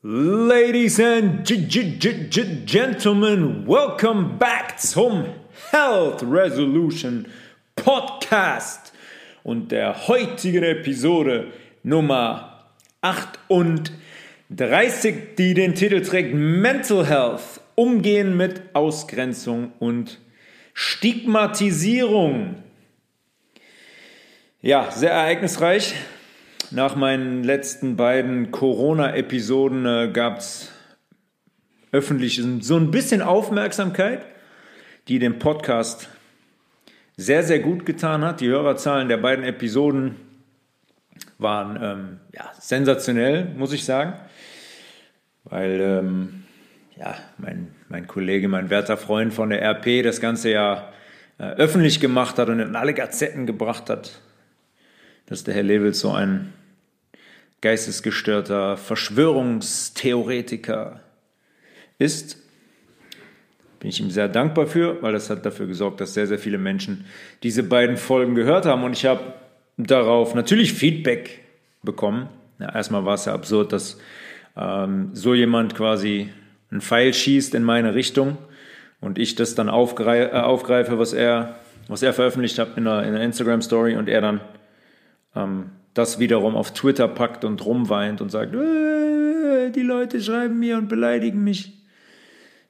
Ladies and Gentlemen, welcome back zum Health Resolution Podcast und der heutigen Episode Nummer 38, die den Titel trägt Mental Health, Umgehen mit Ausgrenzung und Stigmatisierung. Ja, sehr ereignisreich. Nach meinen letzten beiden Corona-Episoden äh, gab es öffentlich so ein bisschen Aufmerksamkeit, die dem Podcast sehr, sehr gut getan hat. Die Hörerzahlen der beiden Episoden waren ähm, ja, sensationell, muss ich sagen, weil ähm, ja, mein, mein Kollege, mein werter Freund von der RP das Ganze ja äh, öffentlich gemacht hat und in alle Gazetten gebracht hat, dass der Herr Lewitz so ein geistesgestörter Verschwörungstheoretiker ist. Bin ich ihm sehr dankbar für, weil das hat dafür gesorgt, dass sehr, sehr viele Menschen diese beiden Folgen gehört haben. Und ich habe darauf natürlich Feedback bekommen. Ja, erstmal war es ja absurd, dass ähm, so jemand quasi einen Pfeil schießt in meine Richtung und ich das dann aufgreife, äh, aufgreife was, er, was er veröffentlicht hat in einer, in einer Instagram-Story und er dann ähm, das wiederum auf Twitter packt und rumweint und sagt, äh, die Leute schreiben mir und beleidigen mich.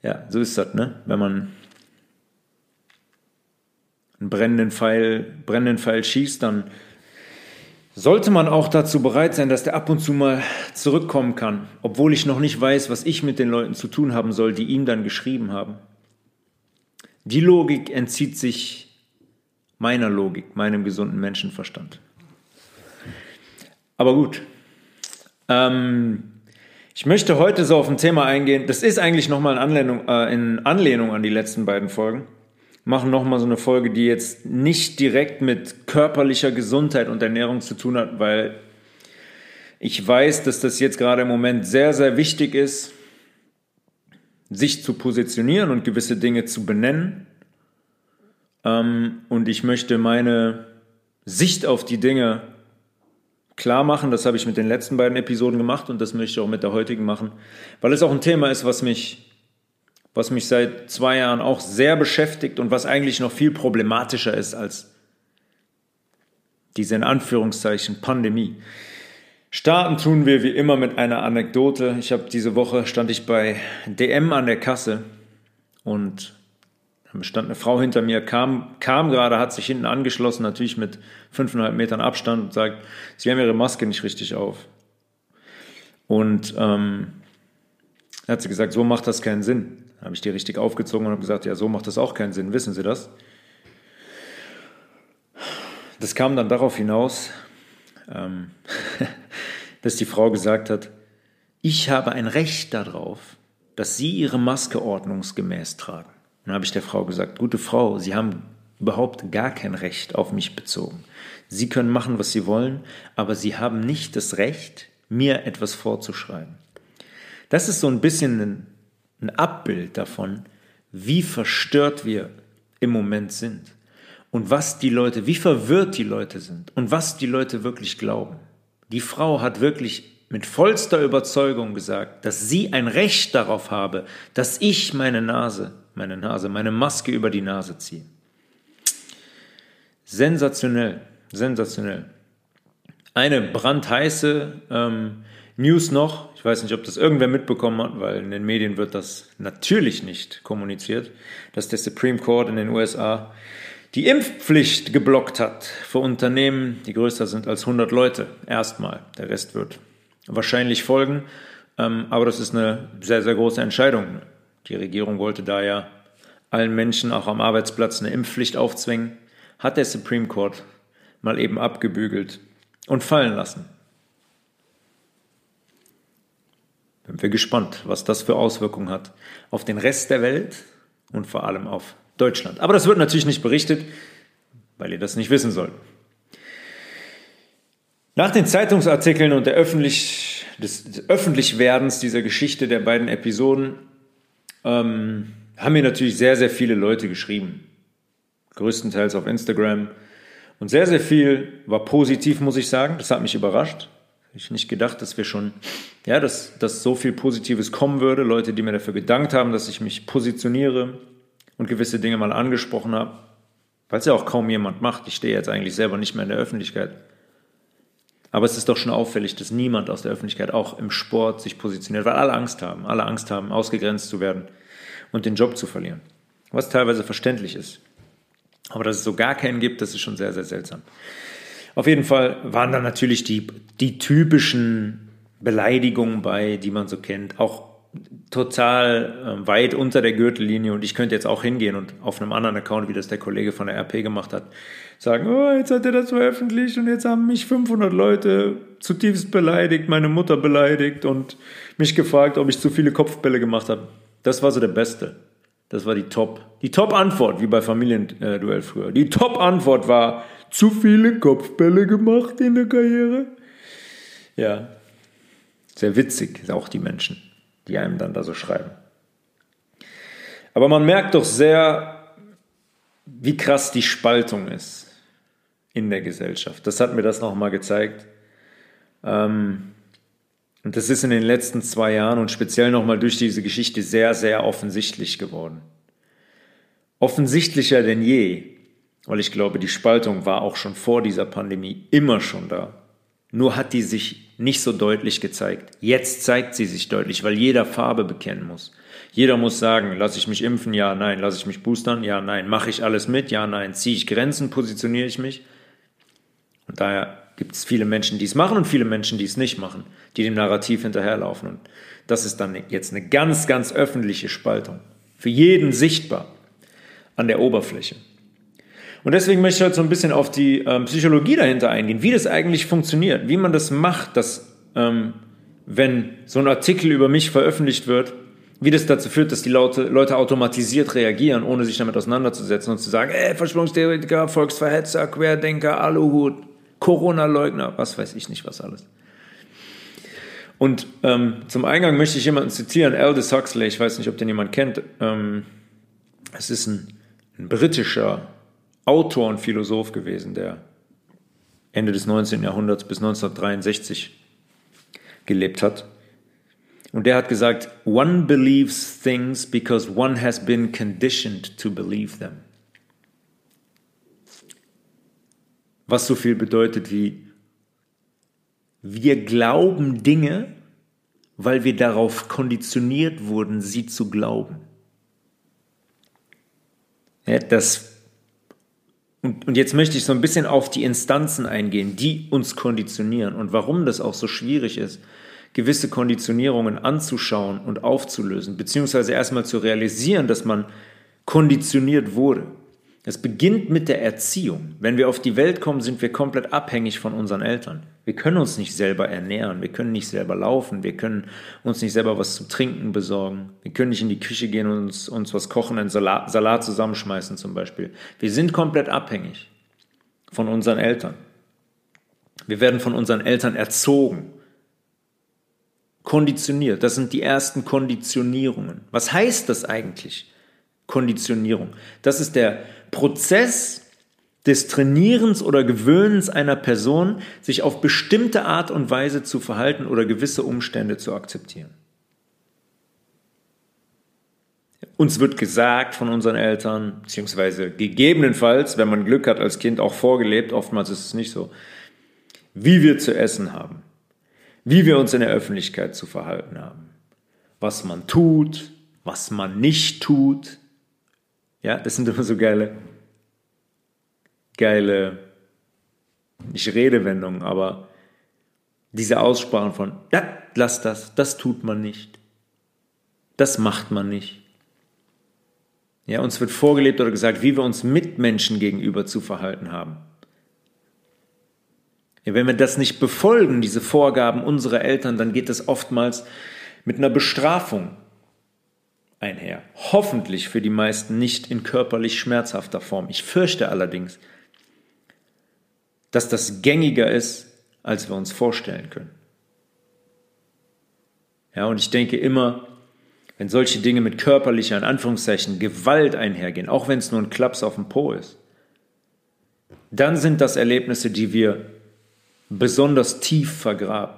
Ja, so ist das, ne? Wenn man einen brennenden Pfeil, brennenden Pfeil schießt, dann sollte man auch dazu bereit sein, dass der ab und zu mal zurückkommen kann, obwohl ich noch nicht weiß, was ich mit den Leuten zu tun haben soll, die ihm dann geschrieben haben. Die Logik entzieht sich meiner Logik, meinem gesunden Menschenverstand. Aber gut. Ähm, ich möchte heute so auf ein Thema eingehen. Das ist eigentlich nochmal in Anlehnung, äh, in Anlehnung an die letzten beiden Folgen. Machen nochmal so eine Folge, die jetzt nicht direkt mit körperlicher Gesundheit und Ernährung zu tun hat, weil ich weiß, dass das jetzt gerade im Moment sehr, sehr wichtig ist, sich zu positionieren und gewisse Dinge zu benennen. Ähm, und ich möchte meine Sicht auf die Dinge klar machen. Das habe ich mit den letzten beiden Episoden gemacht und das möchte ich auch mit der heutigen machen, weil es auch ein Thema ist, was mich, was mich seit zwei Jahren auch sehr beschäftigt und was eigentlich noch viel problematischer ist als diese in Anführungszeichen Pandemie. Starten tun wir wie immer mit einer Anekdote. Ich habe diese Woche stand ich bei DM an der Kasse und stand eine Frau hinter mir, kam, kam gerade, hat sich hinten angeschlossen, natürlich mit fünfeinhalb Metern Abstand und sagt, sie haben ihre Maske nicht richtig auf. Und ähm, hat sie gesagt, so macht das keinen Sinn. Dann habe ich die richtig aufgezogen und habe gesagt, ja, so macht das auch keinen Sinn, wissen Sie das? Das kam dann darauf hinaus, ähm, dass die Frau gesagt hat, ich habe ein Recht darauf, dass Sie Ihre Maske ordnungsgemäß tragen dann habe ich der Frau gesagt, gute Frau, Sie haben überhaupt gar kein Recht auf mich bezogen. Sie können machen, was Sie wollen, aber Sie haben nicht das Recht, mir etwas vorzuschreiben. Das ist so ein bisschen ein, ein Abbild davon, wie verstört wir im Moment sind und was die Leute, wie verwirrt die Leute sind und was die Leute wirklich glauben. Die Frau hat wirklich mit vollster Überzeugung gesagt, dass sie ein Recht darauf habe, dass ich meine Nase meine Nase, meine Maske über die Nase ziehe. Sensationell, sensationell. Eine brandheiße ähm, News noch, ich weiß nicht, ob das irgendwer mitbekommen hat, weil in den Medien wird das natürlich nicht kommuniziert, dass der Supreme Court in den USA die Impfpflicht geblockt hat für Unternehmen, die größer sind als 100 Leute. Erstmal. Der Rest wird wahrscheinlich folgen. Ähm, aber das ist eine sehr, sehr große Entscheidung. Die Regierung wollte da ja allen Menschen auch am Arbeitsplatz eine Impfpflicht aufzwingen, hat der Supreme Court mal eben abgebügelt und fallen lassen. Sind wir gespannt, was das für Auswirkungen hat auf den Rest der Welt und vor allem auf Deutschland. Aber das wird natürlich nicht berichtet, weil ihr das nicht wissen sollt. Nach den Zeitungsartikeln und der öffentlich, des, des Öffentlichwerdens dieser Geschichte der beiden Episoden ähm, haben mir natürlich sehr, sehr viele Leute geschrieben. Größtenteils auf Instagram. Und sehr, sehr viel war positiv, muss ich sagen. Das hat mich überrascht. Ich nicht gedacht, dass wir schon, ja, dass, dass so viel Positives kommen würde. Leute, die mir dafür gedankt haben, dass ich mich positioniere und gewisse Dinge mal angesprochen habe. Weil es ja auch kaum jemand macht. Ich stehe jetzt eigentlich selber nicht mehr in der Öffentlichkeit. Aber es ist doch schon auffällig, dass niemand aus der Öffentlichkeit auch im Sport sich positioniert, weil alle Angst haben. Alle Angst haben, ausgegrenzt zu werden und den Job zu verlieren. Was teilweise verständlich ist. Aber dass es so gar keinen gibt, das ist schon sehr, sehr seltsam. Auf jeden Fall waren da natürlich die, die typischen Beleidigungen bei, die man so kennt, auch total äh, weit unter der Gürtellinie und ich könnte jetzt auch hingehen und auf einem anderen Account, wie das der Kollege von der RP gemacht hat, sagen, oh, jetzt hat er das veröffentlicht und jetzt haben mich 500 Leute zutiefst beleidigt, meine Mutter beleidigt und mich gefragt, ob ich zu viele Kopfbälle gemacht habe. Das war so der Beste. Das war die Top. Die Top-Antwort, wie bei Familienduell früher. Die Top-Antwort war, zu viele Kopfbälle gemacht in der Karriere. Ja, sehr witzig, auch die Menschen, die einem dann da so schreiben. Aber man merkt doch sehr, wie krass die Spaltung ist in der Gesellschaft. Das hat mir das nochmal gezeigt. Ähm, und das ist in den letzten zwei Jahren und speziell nochmal durch diese Geschichte sehr, sehr offensichtlich geworden. Offensichtlicher denn je, weil ich glaube, die Spaltung war auch schon vor dieser Pandemie immer schon da. Nur hat die sich nicht so deutlich gezeigt. Jetzt zeigt sie sich deutlich, weil jeder Farbe bekennen muss. Jeder muss sagen, lasse ich mich impfen? Ja, nein. Lasse ich mich boostern? Ja, nein. Mache ich alles mit? Ja, nein. Ziehe ich Grenzen? Positioniere ich mich? Und daher gibt es viele Menschen, die es machen und viele Menschen, die es nicht machen, die dem Narrativ hinterherlaufen. Und das ist dann jetzt eine ganz, ganz öffentliche Spaltung. Für jeden sichtbar an der Oberfläche. Und deswegen möchte ich heute so ein bisschen auf die ähm, Psychologie dahinter eingehen, wie das eigentlich funktioniert, wie man das macht, dass ähm, wenn so ein Artikel über mich veröffentlicht wird, wie das dazu führt, dass die Leute, Leute automatisiert reagieren, ohne sich damit auseinanderzusetzen und zu sagen, ey, Verschwörungstheoretiker, Volksverhetzer, Querdenker, Aluhut, Corona-Leugner, was weiß ich nicht, was alles. Und ähm, zum Eingang möchte ich jemanden zitieren, Aldous Huxley, ich weiß nicht, ob den jemand kennt. Ähm, es ist ein, ein britischer Autor und Philosoph gewesen, der Ende des 19. Jahrhunderts bis 1963 gelebt hat. Und der hat gesagt, one believes things because one has been conditioned to believe them. Was so viel bedeutet wie wir glauben Dinge, weil wir darauf konditioniert wurden, sie zu glauben. Ja, das, und, und jetzt möchte ich so ein bisschen auf die Instanzen eingehen, die uns konditionieren und warum das auch so schwierig ist, gewisse Konditionierungen anzuschauen und aufzulösen, beziehungsweise erstmal zu realisieren, dass man konditioniert wurde. Es beginnt mit der Erziehung. Wenn wir auf die Welt kommen, sind wir komplett abhängig von unseren Eltern. Wir können uns nicht selber ernähren, wir können nicht selber laufen, wir können uns nicht selber was zu trinken besorgen, wir können nicht in die Küche gehen und uns, uns was kochen, einen Salat, Salat zusammenschmeißen zum Beispiel. Wir sind komplett abhängig von unseren Eltern. Wir werden von unseren Eltern erzogen, konditioniert. Das sind die ersten Konditionierungen. Was heißt das eigentlich? Konditionierung. Das ist der Prozess des Trainierens oder Gewöhnens einer Person, sich auf bestimmte Art und Weise zu verhalten oder gewisse Umstände zu akzeptieren. Uns wird gesagt von unseren Eltern, beziehungsweise gegebenenfalls, wenn man Glück hat als Kind, auch vorgelebt, oftmals ist es nicht so, wie wir zu essen haben, wie wir uns in der Öffentlichkeit zu verhalten haben, was man tut, was man nicht tut, ja, das sind immer so geile, geile, nicht Redewendungen, aber diese Aussprachen von, ja, lass das, das tut man nicht. Das macht man nicht. Ja, uns wird vorgelebt oder gesagt, wie wir uns Mitmenschen gegenüber zu verhalten haben. Ja, wenn wir das nicht befolgen, diese Vorgaben unserer Eltern, dann geht es oftmals mit einer Bestrafung einher. Hoffentlich für die meisten nicht in körperlich schmerzhafter Form. Ich fürchte allerdings, dass das gängiger ist, als wir uns vorstellen können. Ja, und ich denke immer, wenn solche Dinge mit körperlicher, in Anführungszeichen, Gewalt einhergehen, auch wenn es nur ein Klaps auf dem Po ist, dann sind das Erlebnisse, die wir besonders tief vergraben.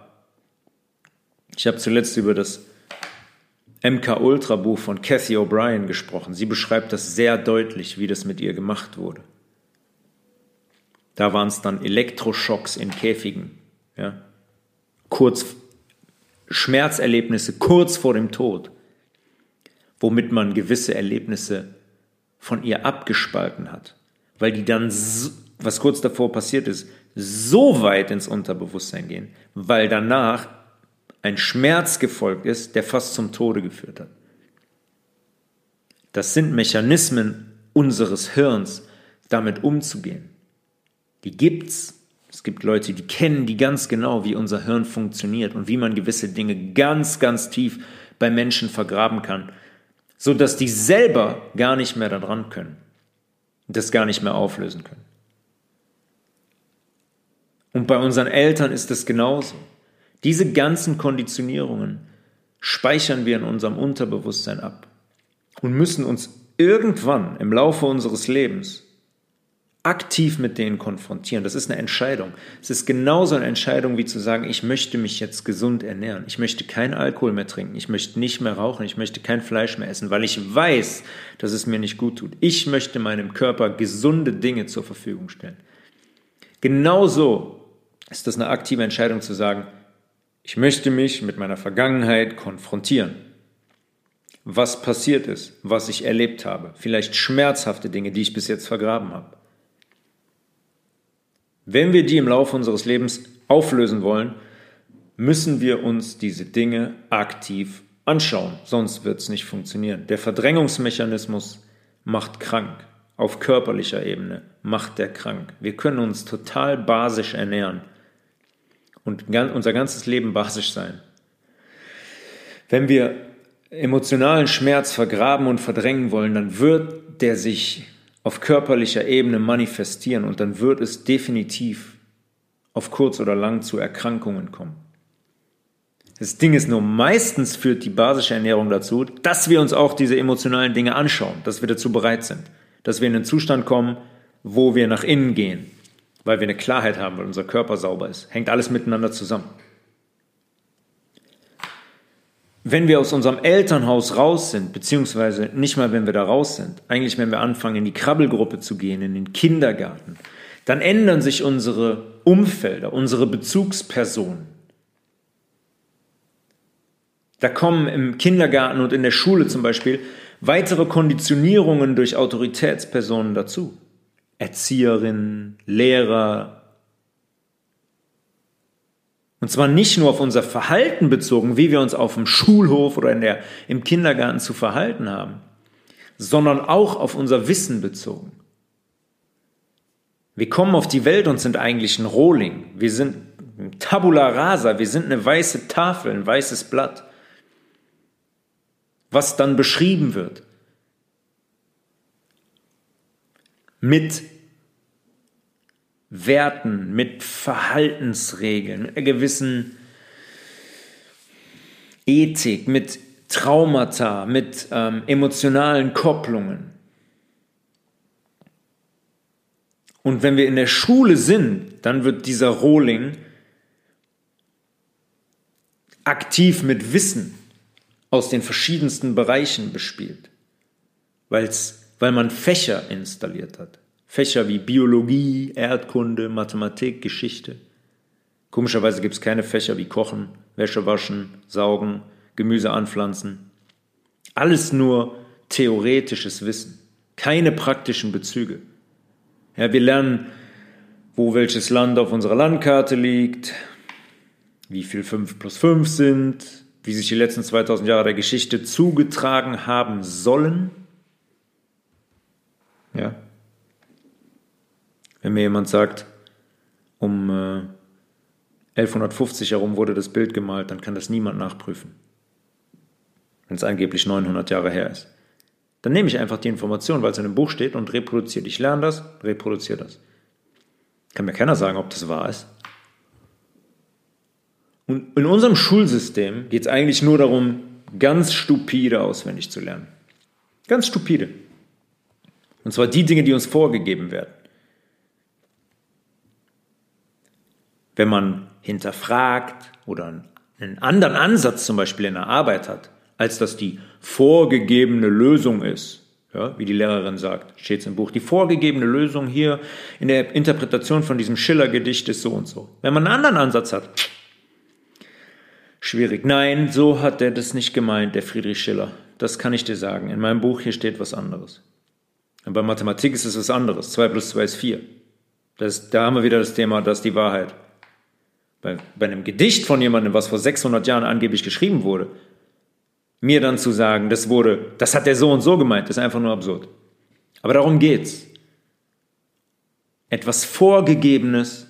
Ich habe zuletzt über das MK Ultra Buch von Cathy O'Brien gesprochen. Sie beschreibt das sehr deutlich, wie das mit ihr gemacht wurde. Da waren es dann Elektroschocks in Käfigen. Ja? Kurz Schmerzerlebnisse kurz vor dem Tod, womit man gewisse Erlebnisse von ihr abgespalten hat, weil die dann, was kurz davor passiert ist, so weit ins Unterbewusstsein gehen, weil danach ein Schmerz gefolgt ist, der fast zum Tode geführt hat. Das sind Mechanismen unseres Hirns, damit umzugehen. Die gibt's. Es gibt Leute, die kennen die ganz genau, wie unser Hirn funktioniert und wie man gewisse Dinge ganz, ganz tief bei Menschen vergraben kann, so dass die selber gar nicht mehr daran können, das gar nicht mehr auflösen können. Und bei unseren Eltern ist es genauso. Diese ganzen Konditionierungen speichern wir in unserem Unterbewusstsein ab und müssen uns irgendwann im Laufe unseres Lebens aktiv mit denen konfrontieren. Das ist eine Entscheidung. Es ist genauso eine Entscheidung wie zu sagen, ich möchte mich jetzt gesund ernähren. Ich möchte keinen Alkohol mehr trinken. Ich möchte nicht mehr rauchen. Ich möchte kein Fleisch mehr essen, weil ich weiß, dass es mir nicht gut tut. Ich möchte meinem Körper gesunde Dinge zur Verfügung stellen. Genauso ist das eine aktive Entscheidung zu sagen, ich möchte mich mit meiner Vergangenheit konfrontieren. Was passiert ist, was ich erlebt habe, vielleicht schmerzhafte Dinge, die ich bis jetzt vergraben habe. Wenn wir die im Laufe unseres Lebens auflösen wollen, müssen wir uns diese Dinge aktiv anschauen, sonst wird es nicht funktionieren. Der Verdrängungsmechanismus macht krank. Auf körperlicher Ebene macht der krank. Wir können uns total basisch ernähren und unser ganzes Leben basisch sein. Wenn wir emotionalen Schmerz vergraben und verdrängen wollen, dann wird der sich auf körperlicher Ebene manifestieren und dann wird es definitiv auf kurz oder lang zu Erkrankungen kommen. Das Ding ist nur, meistens führt die basische Ernährung dazu, dass wir uns auch diese emotionalen Dinge anschauen, dass wir dazu bereit sind, dass wir in einen Zustand kommen, wo wir nach innen gehen, weil wir eine Klarheit haben, weil unser Körper sauber ist. Hängt alles miteinander zusammen. wenn wir aus unserem Elternhaus raus sind, beziehungsweise nicht mal, wenn wir da raus sind, eigentlich, wenn wir anfangen, in die Krabbelgruppe zu gehen, in den Kindergarten, dann ändern sich unsere Umfelder, unsere Bezugspersonen. Da kommen im Kindergarten und in der Schule zum Beispiel weitere Konditionierungen durch Autoritätspersonen dazu. Erzieherinnen, Lehrer, und zwar nicht nur auf unser Verhalten bezogen, wie wir uns auf dem Schulhof oder in der, im Kindergarten zu verhalten haben, sondern auch auf unser Wissen bezogen. Wir kommen auf die Welt und sind eigentlich ein Rohling. Wir sind Tabula rasa, wir sind eine weiße Tafel, ein weißes Blatt, was dann beschrieben wird. Mit Werten, mit Verhaltensregeln, mit einer gewissen Ethik, mit Traumata, mit ähm, emotionalen Kopplungen. Und wenn wir in der Schule sind, dann wird dieser Rohling aktiv mit Wissen aus den verschiedensten Bereichen bespielt, weil's, weil man Fächer installiert hat. Fächer wie Biologie, Erdkunde, Mathematik, Geschichte. Komischerweise gibt es keine Fächer wie Kochen, Wäsche waschen, Saugen, Gemüse anpflanzen. Alles nur theoretisches Wissen, keine praktischen Bezüge. Ja, wir lernen, wo welches Land auf unserer Landkarte liegt, wie viel 5 plus 5 sind, wie sich die letzten 2000 Jahre der Geschichte zugetragen haben sollen. Ja, wenn mir jemand sagt, um äh, 1150 herum wurde das Bild gemalt, dann kann das niemand nachprüfen. Wenn es angeblich 900 Jahre her ist. Dann nehme ich einfach die Information, weil es in einem Buch steht und reproduziere. Ich lerne das, reproduziere das. Kann mir keiner sagen, ob das wahr ist. Und in unserem Schulsystem geht es eigentlich nur darum, ganz stupide auswendig zu lernen. Ganz stupide. Und zwar die Dinge, die uns vorgegeben werden. Wenn man hinterfragt oder einen anderen Ansatz zum Beispiel in der Arbeit hat, als dass die vorgegebene Lösung ist, ja, wie die Lehrerin sagt, steht es im Buch, die vorgegebene Lösung hier in der Interpretation von diesem Schiller-Gedicht ist so und so. Wenn man einen anderen Ansatz hat, schwierig. Nein, so hat er das nicht gemeint, der Friedrich Schiller. Das kann ich dir sagen. In meinem Buch hier steht was anderes. Und bei Mathematik ist es was anderes. 2 plus 2 ist 4. Das, da haben wir wieder das Thema, das ist die Wahrheit. Bei, bei einem Gedicht von jemandem, was vor 600 Jahren angeblich geschrieben wurde, mir dann zu sagen, das wurde, das hat der so und so gemeint, ist einfach nur absurd. Aber darum geht's. Etwas Vorgegebenes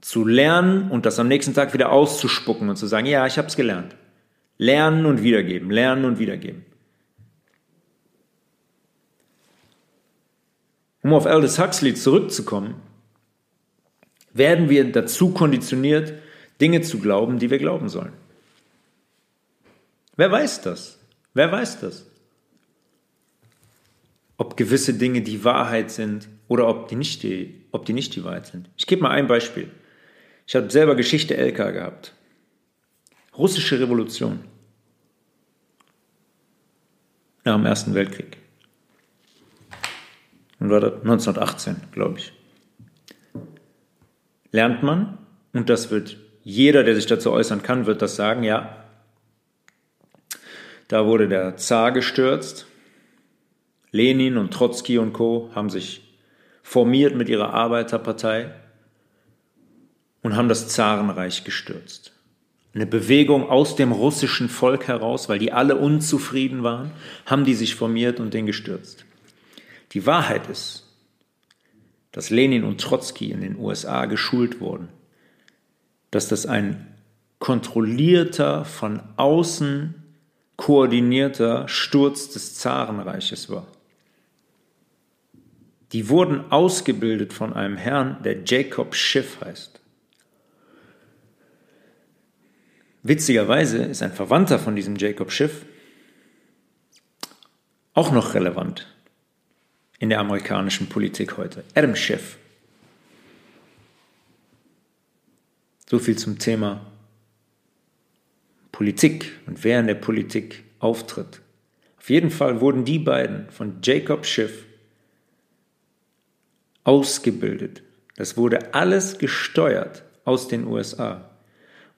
zu lernen und das am nächsten Tag wieder auszuspucken und zu sagen, ja, ich habe es gelernt. Lernen und wiedergeben, lernen und wiedergeben. Um auf Aldous Huxley zurückzukommen, werden wir dazu konditioniert, Dinge zu glauben, die wir glauben sollen. Wer weiß das? Wer weiß das? Ob gewisse Dinge die Wahrheit sind oder ob die nicht die, ob die, nicht die Wahrheit sind. Ich gebe mal ein Beispiel. Ich habe selber Geschichte LK gehabt. Russische Revolution. Nach dem Ersten Weltkrieg. Und war das 1918, glaube ich. Lernt man, und das wird jeder, der sich dazu äußern kann, wird das sagen, ja, da wurde der Zar gestürzt. Lenin und Trotzki und Co. haben sich formiert mit ihrer Arbeiterpartei und haben das Zarenreich gestürzt. Eine Bewegung aus dem russischen Volk heraus, weil die alle unzufrieden waren, haben die sich formiert und den gestürzt. Die Wahrheit ist, dass Lenin und Trotzki in den USA geschult wurden, dass das ein kontrollierter, von außen koordinierter Sturz des Zarenreiches war. Die wurden ausgebildet von einem Herrn, der Jacob Schiff heißt. Witzigerweise ist ein Verwandter von diesem Jacob Schiff auch noch relevant in der amerikanischen Politik heute. Adam Schiff. So viel zum Thema Politik und wer in der Politik auftritt. Auf jeden Fall wurden die beiden von Jacob Schiff ausgebildet. Das wurde alles gesteuert aus den USA.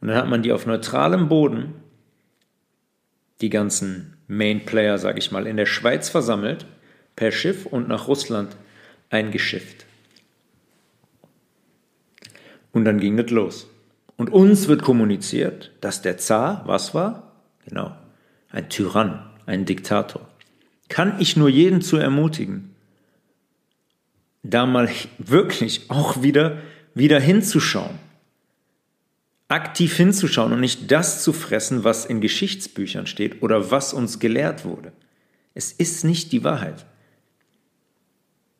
Und dann hat man die auf neutralem Boden, die ganzen Main Player, sage ich mal, in der Schweiz versammelt, per Schiff und nach Russland eingeschifft. Und dann ging das los. Und uns wird kommuniziert, dass der Zar, was war? Genau, ein Tyrann, ein Diktator. Kann ich nur jeden zu ermutigen, da mal wirklich auch wieder, wieder hinzuschauen aktiv hinzuschauen und nicht das zu fressen, was in Geschichtsbüchern steht oder was uns gelehrt wurde. Es ist nicht die Wahrheit.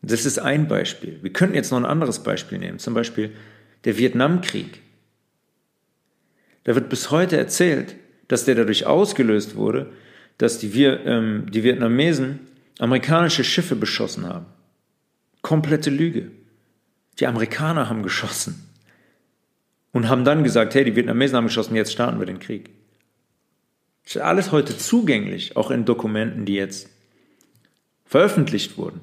Das ist ein Beispiel. Wir könnten jetzt noch ein anderes Beispiel nehmen, zum Beispiel der Vietnamkrieg. Da wird bis heute erzählt, dass der dadurch ausgelöst wurde, dass die, ähm, die Vietnamesen amerikanische Schiffe beschossen haben. Komplette Lüge. Die Amerikaner haben geschossen und haben dann gesagt, hey, die Vietnamesen haben geschossen, jetzt starten wir den Krieg. Das ist alles heute zugänglich, auch in Dokumenten, die jetzt veröffentlicht wurden.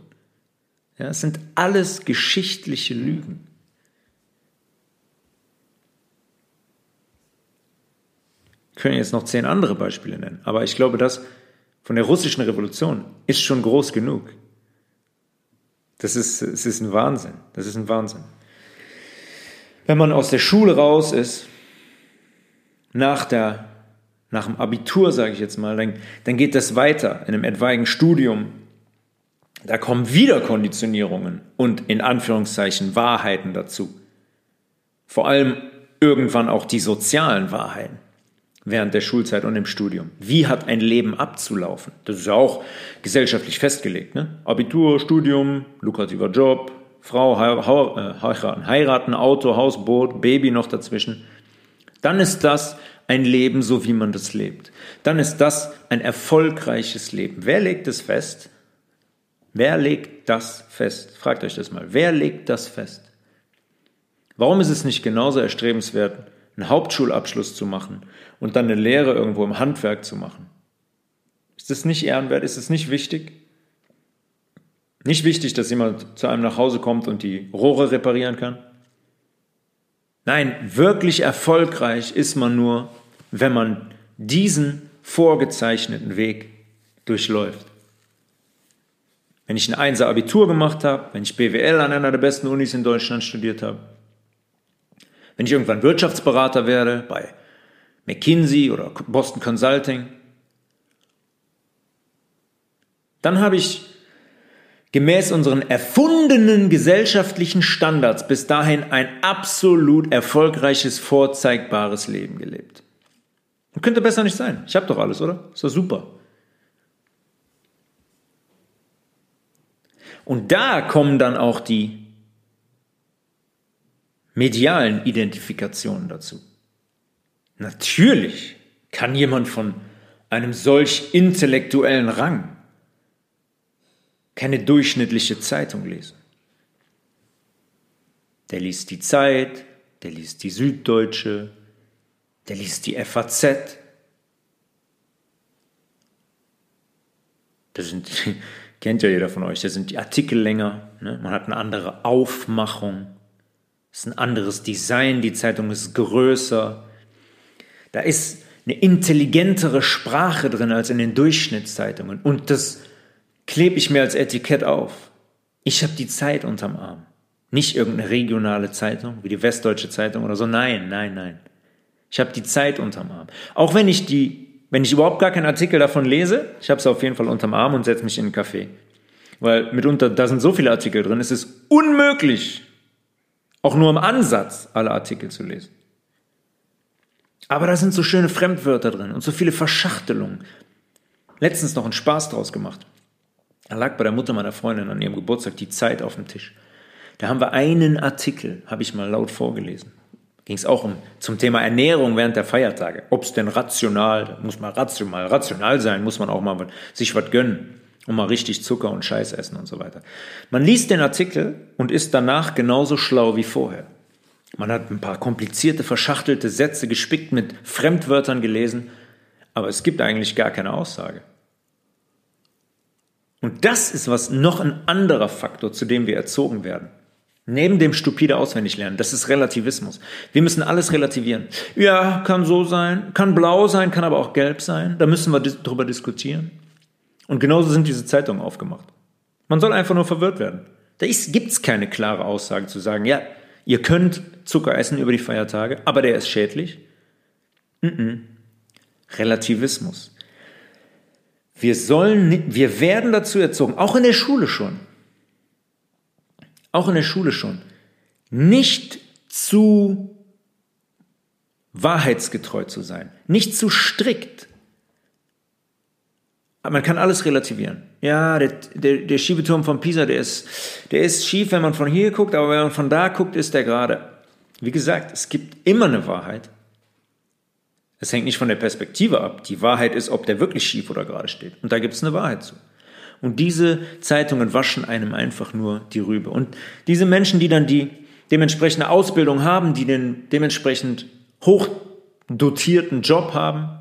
Ja, es sind alles geschichtliche Lügen. Könnte jetzt noch zehn andere Beispiele nennen, aber ich glaube, das von der russischen Revolution ist schon groß genug. Das ist, es ist ein Wahnsinn. Das ist ein Wahnsinn. Wenn man aus der Schule raus ist, nach, der, nach dem Abitur, sage ich jetzt mal, dann, dann geht das weiter in einem etwaigen Studium. Da kommen wieder Konditionierungen und in Anführungszeichen Wahrheiten dazu. Vor allem irgendwann auch die sozialen Wahrheiten während der Schulzeit und im Studium. Wie hat ein Leben abzulaufen? Das ist ja auch gesellschaftlich festgelegt. Ne? Abitur, Studium, lukrativer Job, Frau äh, heiraten, heiraten, Auto, Haus, Boot, Baby noch dazwischen, dann ist das ein Leben, so wie man das lebt. Dann ist das ein erfolgreiches Leben. Wer legt es fest? Wer legt das fest? Fragt euch das mal. Wer legt das fest? Warum ist es nicht genauso erstrebenswert, einen Hauptschulabschluss zu machen und dann eine Lehre irgendwo im Handwerk zu machen. Ist das nicht ehrenwert? Ist es nicht wichtig? Nicht wichtig, dass jemand zu einem nach Hause kommt und die Rohre reparieren kann? Nein, wirklich erfolgreich ist man nur, wenn man diesen vorgezeichneten Weg durchläuft. Wenn ich ein Einser Abitur gemacht habe, wenn ich BWL an einer der besten Unis in Deutschland studiert habe, wenn ich irgendwann Wirtschaftsberater werde bei McKinsey oder Boston Consulting, dann habe ich gemäß unseren erfundenen gesellschaftlichen Standards bis dahin ein absolut erfolgreiches, vorzeigbares Leben gelebt. Und könnte besser nicht sein. Ich habe doch alles, oder? Ist doch super. Und da kommen dann auch die medialen Identifikationen dazu. Natürlich kann jemand von einem solch intellektuellen Rang keine durchschnittliche Zeitung lesen. Der liest die Zeit, der liest die Süddeutsche, der liest die FAZ. Das sind, kennt ja jeder von euch, da sind die Artikel länger, ne? man hat eine andere Aufmachung, es ist ein anderes Design, die Zeitung ist größer, da ist eine intelligentere Sprache drin als in den Durchschnittszeitungen und das klebe ich mir als Etikett auf. Ich habe die Zeit unterm Arm. Nicht irgendeine regionale Zeitung, wie die Westdeutsche Zeitung oder so. Nein, nein, nein. Ich habe die Zeit unterm Arm. Auch wenn ich die, wenn ich überhaupt gar keinen Artikel davon lese, ich habe es auf jeden Fall unterm Arm und setze mich in einen Café. Weil mitunter, da sind so viele Artikel drin, es ist unmöglich, auch nur im Ansatz alle Artikel zu lesen. Aber da sind so schöne Fremdwörter drin und so viele Verschachtelungen. Letztens noch einen Spaß draus gemacht. Da lag bei der Mutter meiner Freundin an ihrem Geburtstag die Zeit auf dem Tisch. Da haben wir einen Artikel, habe ich mal laut vorgelesen. Ging es auch um zum Thema Ernährung während der Feiertage. Ob es denn rational, muss man rational, rational sein, muss man auch mal sich was gönnen und mal richtig Zucker und Scheiß essen und so weiter. Man liest den Artikel und ist danach genauso schlau wie vorher. Man hat ein paar komplizierte, verschachtelte Sätze gespickt mit Fremdwörtern gelesen, aber es gibt eigentlich gar keine Aussage. Und das ist was noch ein anderer Faktor, zu dem wir erzogen werden. Neben dem stupide Auswendiglernen, das ist Relativismus. Wir müssen alles relativieren. Ja, kann so sein, kann blau sein, kann aber auch gelb sein. Da müssen wir drüber diskutieren. Und genauso sind diese Zeitungen aufgemacht. Man soll einfach nur verwirrt werden. Da gibt es keine klare Aussage zu sagen, ja, ihr könnt Zucker essen über die Feiertage, aber der ist schädlich. Mm -mm. Relativismus. Wir sollen, wir werden dazu erzogen, auch in der Schule schon, auch in der Schule schon, nicht zu wahrheitsgetreu zu sein, nicht zu strikt. Man kann alles relativieren. Ja, der, der, der Schiebeturm von Pisa, der ist, der ist schief, wenn man von hier guckt, aber wenn man von da guckt, ist der gerade. Wie gesagt, es gibt immer eine Wahrheit. Es hängt nicht von der Perspektive ab. Die Wahrheit ist, ob der wirklich schief oder gerade steht. Und da gibt es eine Wahrheit zu. Und diese Zeitungen waschen einem einfach nur die Rübe. Und diese Menschen, die dann die dementsprechende Ausbildung haben, die den dementsprechend hochdotierten Job haben,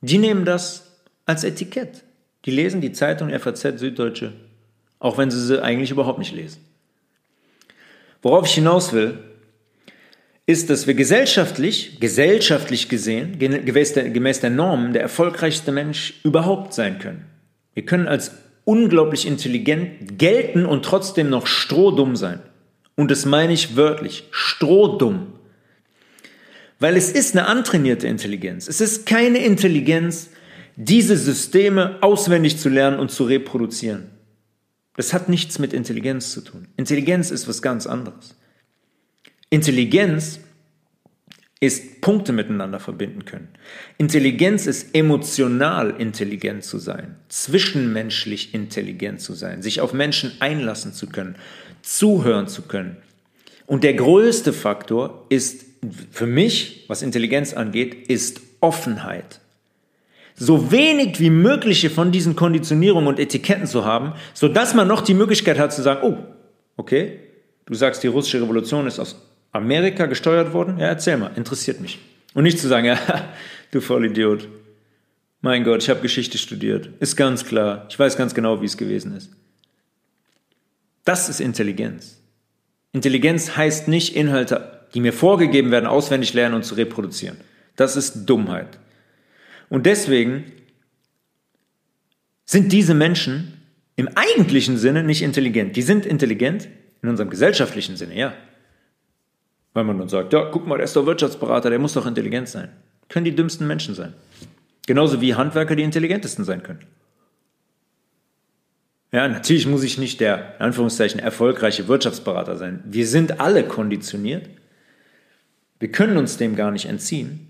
die nehmen das als Etikett. Die lesen die Zeitung FAZ Süddeutsche, auch wenn sie sie eigentlich überhaupt nicht lesen. Worauf ich hinaus will, ist, dass wir gesellschaftlich, gesellschaftlich gesehen, gemäß der, gemäß der Normen, der erfolgreichste Mensch überhaupt sein können. Wir können als unglaublich intelligent gelten und trotzdem noch strohdumm sein. Und das meine ich wörtlich, strohdumm. Weil es ist eine antrainierte Intelligenz. Es ist keine Intelligenz, diese Systeme auswendig zu lernen und zu reproduzieren. Das hat nichts mit Intelligenz zu tun. Intelligenz ist was ganz anderes. Intelligenz ist Punkte miteinander verbinden können. Intelligenz ist emotional intelligent zu sein, zwischenmenschlich intelligent zu sein, sich auf Menschen einlassen zu können, zuhören zu können. Und der größte Faktor ist für mich, was Intelligenz angeht, ist Offenheit. So wenig wie mögliche von diesen Konditionierungen und Etiketten zu haben, so dass man noch die Möglichkeit hat zu sagen, oh, okay, du sagst, die russische Revolution ist aus Amerika gesteuert worden? Ja, erzähl mal, interessiert mich. Und nicht zu sagen, ja, du Vollidiot. Mein Gott, ich habe Geschichte studiert. Ist ganz klar. Ich weiß ganz genau, wie es gewesen ist. Das ist Intelligenz. Intelligenz heißt nicht Inhalte, die mir vorgegeben werden, auswendig lernen und zu reproduzieren. Das ist Dummheit. Und deswegen sind diese Menschen im eigentlichen Sinne nicht intelligent. Die sind intelligent in unserem gesellschaftlichen Sinne, ja. Weil man dann sagt, ja, guck mal, der ist doch Wirtschaftsberater, der muss doch intelligent sein. Können die dümmsten Menschen sein. Genauso wie Handwerker die intelligentesten sein können. Ja, natürlich muss ich nicht der, in Anführungszeichen, erfolgreiche Wirtschaftsberater sein. Wir sind alle konditioniert. Wir können uns dem gar nicht entziehen.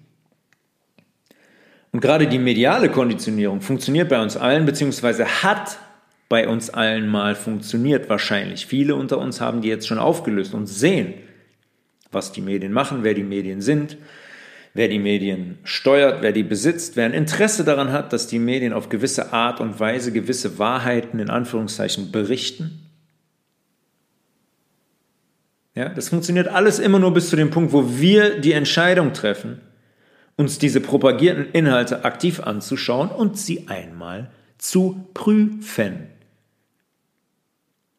Und gerade die mediale Konditionierung funktioniert bei uns allen, beziehungsweise hat bei uns allen mal funktioniert wahrscheinlich. Viele unter uns haben die jetzt schon aufgelöst und sehen, was die Medien machen, wer die Medien sind, wer die Medien steuert, wer die besitzt, wer ein Interesse daran hat, dass die Medien auf gewisse Art und Weise gewisse Wahrheiten in Anführungszeichen berichten. Ja, das funktioniert alles immer nur bis zu dem Punkt, wo wir die Entscheidung treffen, uns diese propagierten Inhalte aktiv anzuschauen und sie einmal zu prüfen.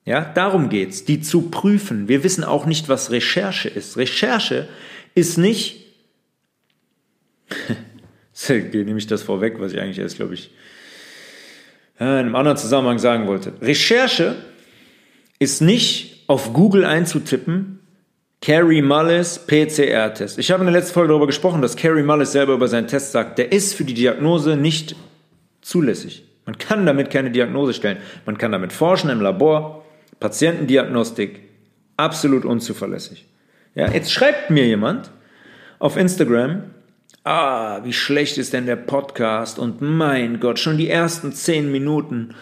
Ja, darum geht's, die zu prüfen. Wir wissen auch nicht, was Recherche ist. Recherche ist nicht, nehme ich das vorweg, was ich eigentlich erst, glaube ich, in einem anderen Zusammenhang sagen wollte. Recherche ist nicht auf Google einzutippen, Carrie Mullis PCR-Test. Ich habe in der letzten Folge darüber gesprochen, dass Carrie Mullis selber über seinen Test sagt, der ist für die Diagnose nicht zulässig. Man kann damit keine Diagnose stellen. Man kann damit forschen im Labor, Patientendiagnostik, absolut unzuverlässig. Ja, jetzt schreibt mir jemand auf Instagram, ah, wie schlecht ist denn der Podcast und mein Gott, schon die ersten zehn Minuten,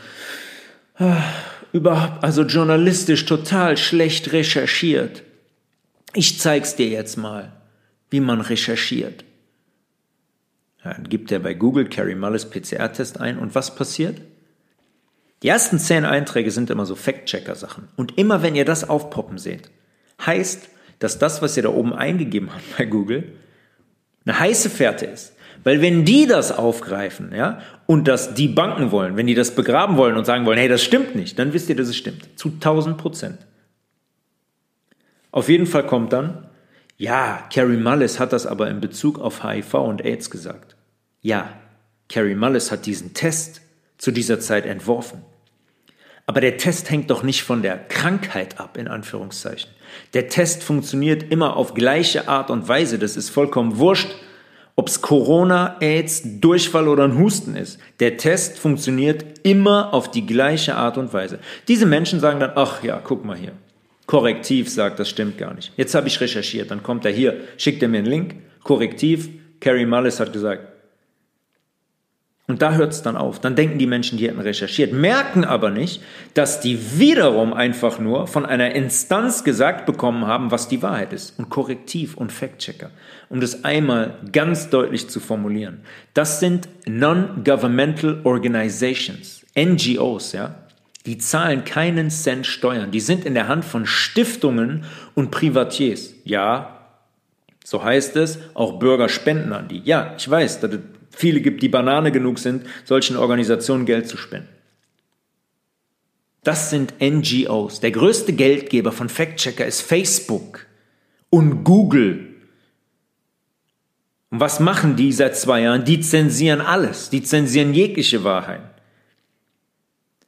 ah, überhaupt, also journalistisch total schlecht recherchiert. Ich zeig's dir jetzt mal, wie man recherchiert. Dann gibt er bei Google Carrie Mullis PCR-Test ein und was passiert? Die ersten zehn Einträge sind immer so Fact-Checker-Sachen. Und immer wenn ihr das aufpoppen seht, heißt, dass das, was ihr da oben eingegeben habt bei Google, eine heiße Fährte ist. Weil wenn die das aufgreifen, ja, und das die Banken wollen, wenn die das begraben wollen und sagen wollen, hey, das stimmt nicht, dann wisst ihr, dass es stimmt. Zu 1000 Prozent. Auf jeden Fall kommt dann, ja, Carrie Mullis hat das aber in Bezug auf HIV und AIDS gesagt. Ja, Carrie Mullis hat diesen Test zu dieser Zeit entworfen. Aber der Test hängt doch nicht von der Krankheit ab, in Anführungszeichen. Der Test funktioniert immer auf gleiche Art und Weise. Das ist vollkommen wurscht, ob es Corona, AIDS, Durchfall oder ein Husten ist. Der Test funktioniert immer auf die gleiche Art und Weise. Diese Menschen sagen dann, ach ja, guck mal hier. Korrektiv sagt, das stimmt gar nicht. Jetzt habe ich recherchiert, dann kommt er hier, schickt er mir einen Link. Korrektiv, Carrie Mullis hat gesagt, und da hört es dann auf. Dann denken die Menschen, die hätten recherchiert, merken aber nicht, dass die wiederum einfach nur von einer Instanz gesagt bekommen haben, was die Wahrheit ist. Und Korrektiv und Fact-Checker. Um das einmal ganz deutlich zu formulieren. Das sind Non-Governmental Organizations, NGOs, ja. Die zahlen keinen Cent Steuern. Die sind in der Hand von Stiftungen und Privatiers. Ja, so heißt es, auch Bürger spenden an die. Ja, ich weiß, das viele gibt, die Banane genug sind, solchen Organisationen Geld zu spenden. Das sind NGOs. Der größte Geldgeber von Factchecker ist Facebook und Google. Und was machen die seit zwei Jahren? Die zensieren alles. Die zensieren jegliche Wahrheit.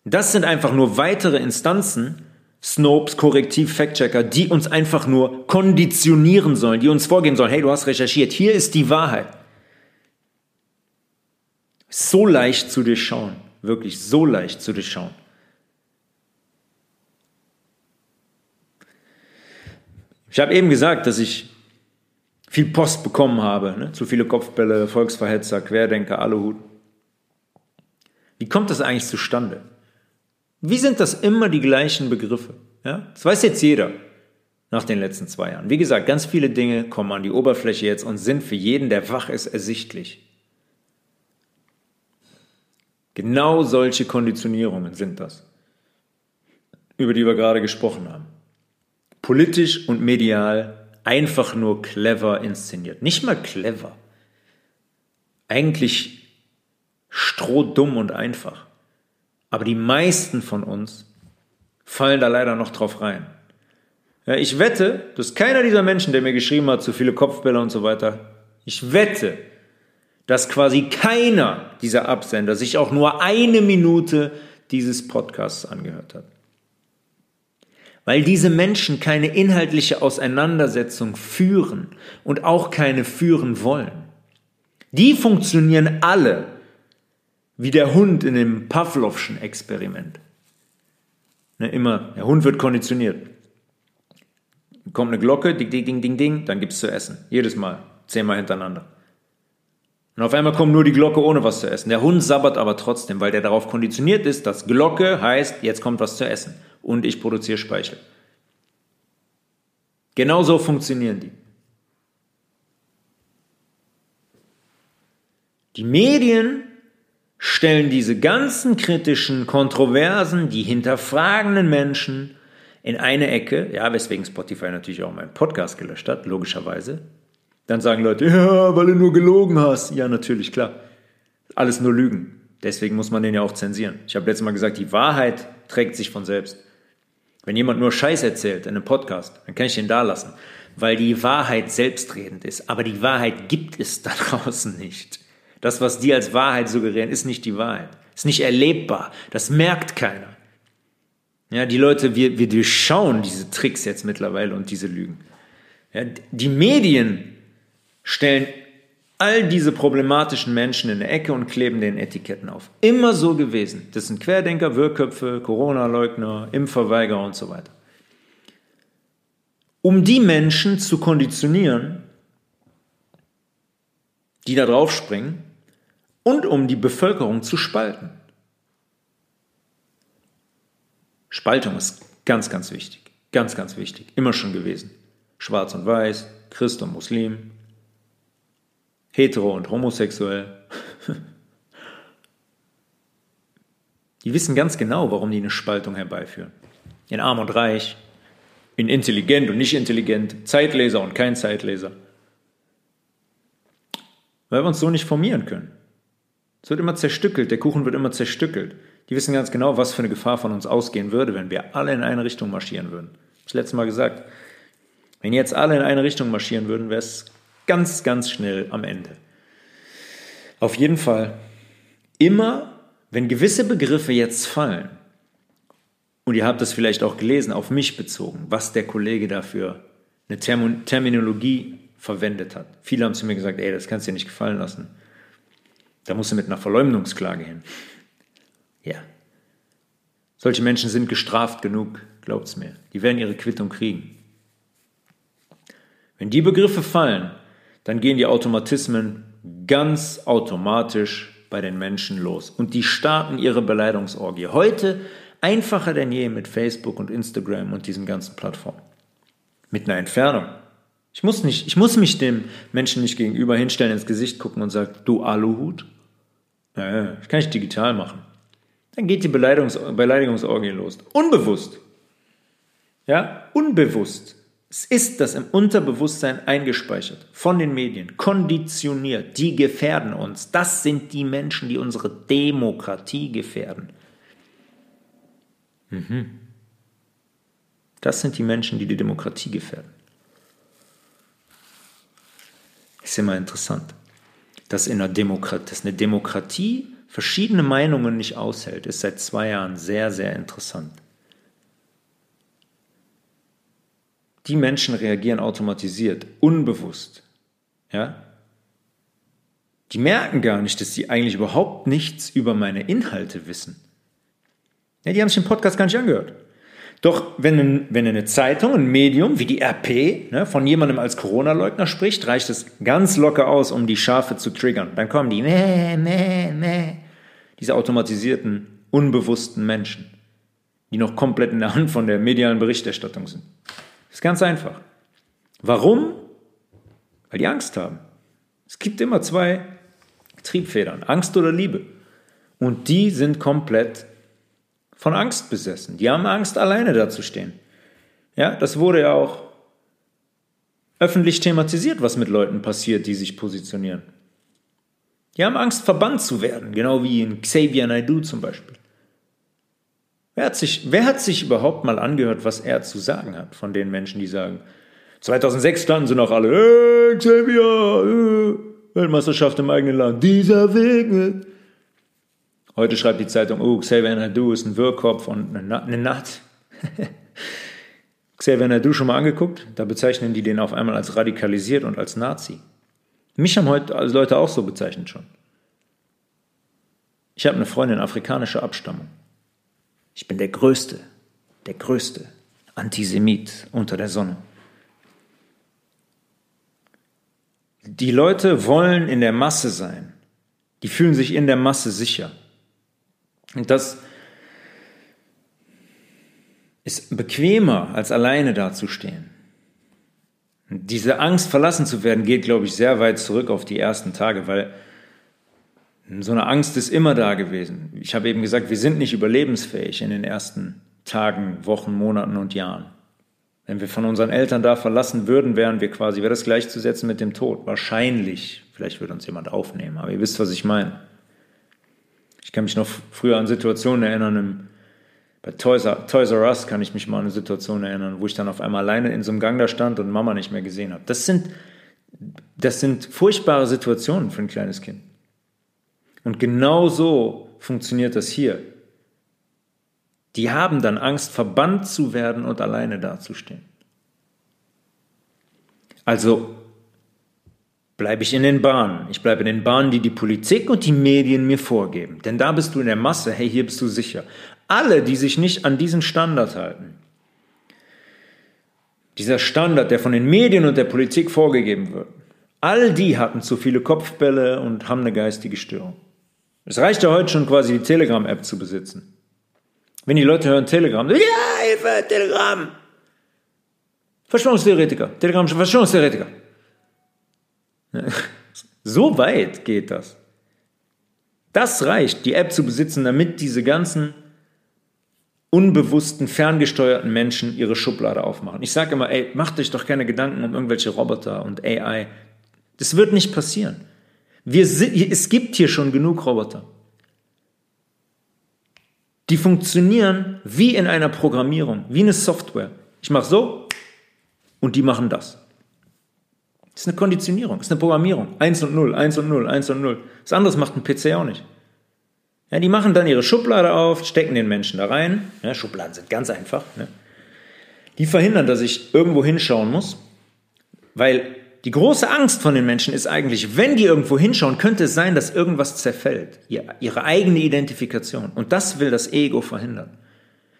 Das sind einfach nur weitere Instanzen, Snopes, Korrektiv, Factchecker, die uns einfach nur konditionieren sollen, die uns vorgehen sollen, hey, du hast recherchiert, hier ist die Wahrheit so leicht zu durchschauen, wirklich so leicht zu durchschauen. Ich habe eben gesagt, dass ich viel Post bekommen habe, ne? zu viele Kopfbälle, Volksverhetzer, Querdenker, Aluhut. Wie kommt das eigentlich zustande? Wie sind das immer die gleichen Begriffe? Ja? Das weiß jetzt jeder nach den letzten zwei Jahren. Wie gesagt, ganz viele Dinge kommen an die Oberfläche jetzt und sind für jeden, der wach ist, ersichtlich. Genau solche Konditionierungen sind das, über die wir gerade gesprochen haben. Politisch und medial einfach nur clever inszeniert. Nicht mal clever. Eigentlich strohdumm und einfach. Aber die meisten von uns fallen da leider noch drauf rein. Ja, ich wette, dass keiner dieser Menschen, der mir geschrieben hat, zu viele Kopfbälle und so weiter, ich wette, dass quasi keiner dieser Absender sich auch nur eine Minute dieses Podcasts angehört hat. Weil diese Menschen keine inhaltliche Auseinandersetzung führen und auch keine führen wollen. Die funktionieren alle wie der Hund in dem Pavlovschen Experiment. Ne, immer, der Hund wird konditioniert. Kommt eine Glocke, ding, ding, ding, ding, ding, dann gibt es zu essen. Jedes Mal, zehnmal hintereinander. Und auf einmal kommt nur die Glocke ohne was zu essen. Der Hund sabbert aber trotzdem, weil der darauf konditioniert ist, dass Glocke heißt, jetzt kommt was zu essen. Und ich produziere Speichel. Genauso funktionieren die. Die Medien stellen diese ganzen kritischen, kontroversen, die hinterfragenden Menschen in eine Ecke, ja, weswegen Spotify natürlich auch meinen Podcast gelöscht hat, logischerweise. Dann sagen Leute, ja, weil du nur gelogen hast. Ja, natürlich, klar. Alles nur Lügen. Deswegen muss man den ja auch zensieren. Ich habe letztes Mal gesagt, die Wahrheit trägt sich von selbst. Wenn jemand nur Scheiß erzählt in einem Podcast, dann kann ich den da lassen, weil die Wahrheit selbstredend ist. Aber die Wahrheit gibt es da draußen nicht. Das, was die als Wahrheit suggerieren, ist nicht die Wahrheit. Ist nicht erlebbar. Das merkt keiner. Ja, die Leute, wir, wir durchschauen diese Tricks jetzt mittlerweile und diese Lügen. Ja, die Medien stellen all diese problematischen Menschen in der Ecke und kleben den Etiketten auf. Immer so gewesen. Das sind Querdenker, Wirrköpfe, Corona-Leugner, Impfverweigerer und so weiter. Um die Menschen zu konditionieren, die da drauf springen, und um die Bevölkerung zu spalten. Spaltung ist ganz, ganz wichtig. Ganz, ganz wichtig. Immer schon gewesen. Schwarz und Weiß, Christ und Muslim, hetero und homosexuell. Die wissen ganz genau, warum die eine Spaltung herbeiführen. In arm und reich, in intelligent und nicht intelligent, Zeitleser und kein Zeitleser. Weil wir uns so nicht formieren können. Es wird immer zerstückelt, der Kuchen wird immer zerstückelt. Die wissen ganz genau, was für eine Gefahr von uns ausgehen würde, wenn wir alle in eine Richtung marschieren würden. Das letzte Mal gesagt. Wenn jetzt alle in eine Richtung marschieren würden, wäre es ganz, ganz schnell am Ende. Auf jeden Fall, immer wenn gewisse Begriffe jetzt fallen, und ihr habt das vielleicht auch gelesen, auf mich bezogen, was der Kollege dafür eine Terminologie verwendet hat. Viele haben zu mir gesagt, ey, das kannst du dir nicht gefallen lassen. Da musst du mit einer Verleumdungsklage hin. Ja. Solche Menschen sind gestraft genug, glaubt's mir. Die werden ihre Quittung kriegen. Wenn die Begriffe fallen, dann gehen die Automatismen ganz automatisch bei den Menschen los. Und die starten ihre Beleidigungsorgie. Heute einfacher denn je mit Facebook und Instagram und diesen ganzen Plattformen. Mit einer Entfernung. Ich muss, nicht, ich muss mich dem Menschen nicht gegenüber hinstellen, ins Gesicht gucken und sagen, du Aluhut. Ja, das kann ich digital machen. Dann geht die Beleidigungs Beleidigungsorgie los. Unbewusst. Ja, unbewusst. Es ist das im Unterbewusstsein eingespeichert, von den Medien, konditioniert. Die gefährden uns. Das sind die Menschen, die unsere Demokratie gefährden. Mhm. Das sind die Menschen, die die Demokratie gefährden. Ist immer interessant, dass, in einer Demokratie, dass eine Demokratie verschiedene Meinungen nicht aushält, ist seit zwei Jahren sehr, sehr interessant. Die Menschen reagieren automatisiert, unbewusst. Ja? Die merken gar nicht, dass sie eigentlich überhaupt nichts über meine Inhalte wissen. Ja, die haben sich den Podcast gar nicht angehört. Doch wenn, wenn eine Zeitung, ein Medium wie die RP ne, von jemandem als Corona-Leugner spricht, reicht es ganz locker aus, um die Schafe zu triggern. Dann kommen die, meh, meh, meh, diese automatisierten, unbewussten Menschen, die noch komplett in der Hand von der medialen Berichterstattung sind. Das ist ganz einfach. Warum? Weil die Angst haben. Es gibt immer zwei Triebfedern, Angst oder Liebe. Und die sind komplett von Angst besessen. Die haben Angst, alleine dazustehen. Ja, das wurde ja auch öffentlich thematisiert, was mit Leuten passiert, die sich positionieren. Die haben Angst, verbannt zu werden, genau wie in Xavier Naidoo zum Beispiel. Wer hat, sich, wer hat sich überhaupt mal angehört, was er zu sagen hat von den Menschen, die sagen, 2006 standen sie noch alle, hey, Xavier, äh, Weltmeisterschaft im eigenen Land, dieser Weg. Heute schreibt die Zeitung, oh, Xavier Naidoo ist ein Wirrkopf und eine, Natt. Xavier Naidoo schon mal angeguckt? Da bezeichnen die den auf einmal als radikalisiert und als Nazi. Mich haben heute also Leute auch so bezeichnet schon. Ich habe eine Freundin afrikanischer Abstammung. Ich bin der Größte, der Größte Antisemit unter der Sonne. Die Leute wollen in der Masse sein. Die fühlen sich in der Masse sicher. Und das ist bequemer, als alleine dazustehen. Diese Angst, verlassen zu werden, geht, glaube ich, sehr weit zurück auf die ersten Tage, weil so eine Angst ist immer da gewesen. Ich habe eben gesagt, wir sind nicht überlebensfähig in den ersten Tagen, Wochen, Monaten und Jahren. Wenn wir von unseren Eltern da verlassen würden, wären wir quasi, wäre das gleichzusetzen mit dem Tod. Wahrscheinlich. Vielleicht würde uns jemand aufnehmen, aber ihr wisst, was ich meine. Ich kann mich noch früher an Situationen erinnern, im, bei Toys Toys R Us kann ich mich mal an eine Situation erinnern, wo ich dann auf einmal alleine in so einem Gang da stand und Mama nicht mehr gesehen habe. Das sind, das sind furchtbare Situationen für ein kleines Kind. Und genau so funktioniert das hier. Die haben dann Angst, verbannt zu werden und alleine dazustehen. Also bleibe ich in den Bahnen. Ich bleibe in den Bahnen, die die Politik und die Medien mir vorgeben. Denn da bist du in der Masse, hey, hier bist du sicher. Alle, die sich nicht an diesen Standard halten, dieser Standard, der von den Medien und der Politik vorgegeben wird, all die hatten zu viele Kopfbälle und haben eine geistige Störung. Es reicht ja heute schon quasi die Telegram-App zu besitzen. Wenn die Leute hören Telegram, ja, Hilfe, Telegram. Verschwörungstheoretiker, Telegram, Verschwörungstheoretiker. So weit geht das. Das reicht, die App zu besitzen, damit diese ganzen unbewussten, ferngesteuerten Menschen ihre Schublade aufmachen. Ich sage immer, ey, macht euch doch keine Gedanken um irgendwelche Roboter und AI. Das wird nicht passieren. Wir, es gibt hier schon genug Roboter. Die funktionieren wie in einer Programmierung, wie eine Software. Ich mache so und die machen das. Das ist eine Konditionierung, das ist eine Programmierung. 1 und 0, 1 und 0, 1 und 0. Das anderes macht ein PC auch nicht. Ja, die machen dann ihre Schublade auf, stecken den Menschen da rein. Ja, Schubladen sind ganz einfach. Ne? Die verhindern, dass ich irgendwo hinschauen muss, weil die große Angst von den Menschen ist eigentlich, wenn die irgendwo hinschauen, könnte es sein, dass irgendwas zerfällt. Ihre eigene Identifikation. Und das will das Ego verhindern.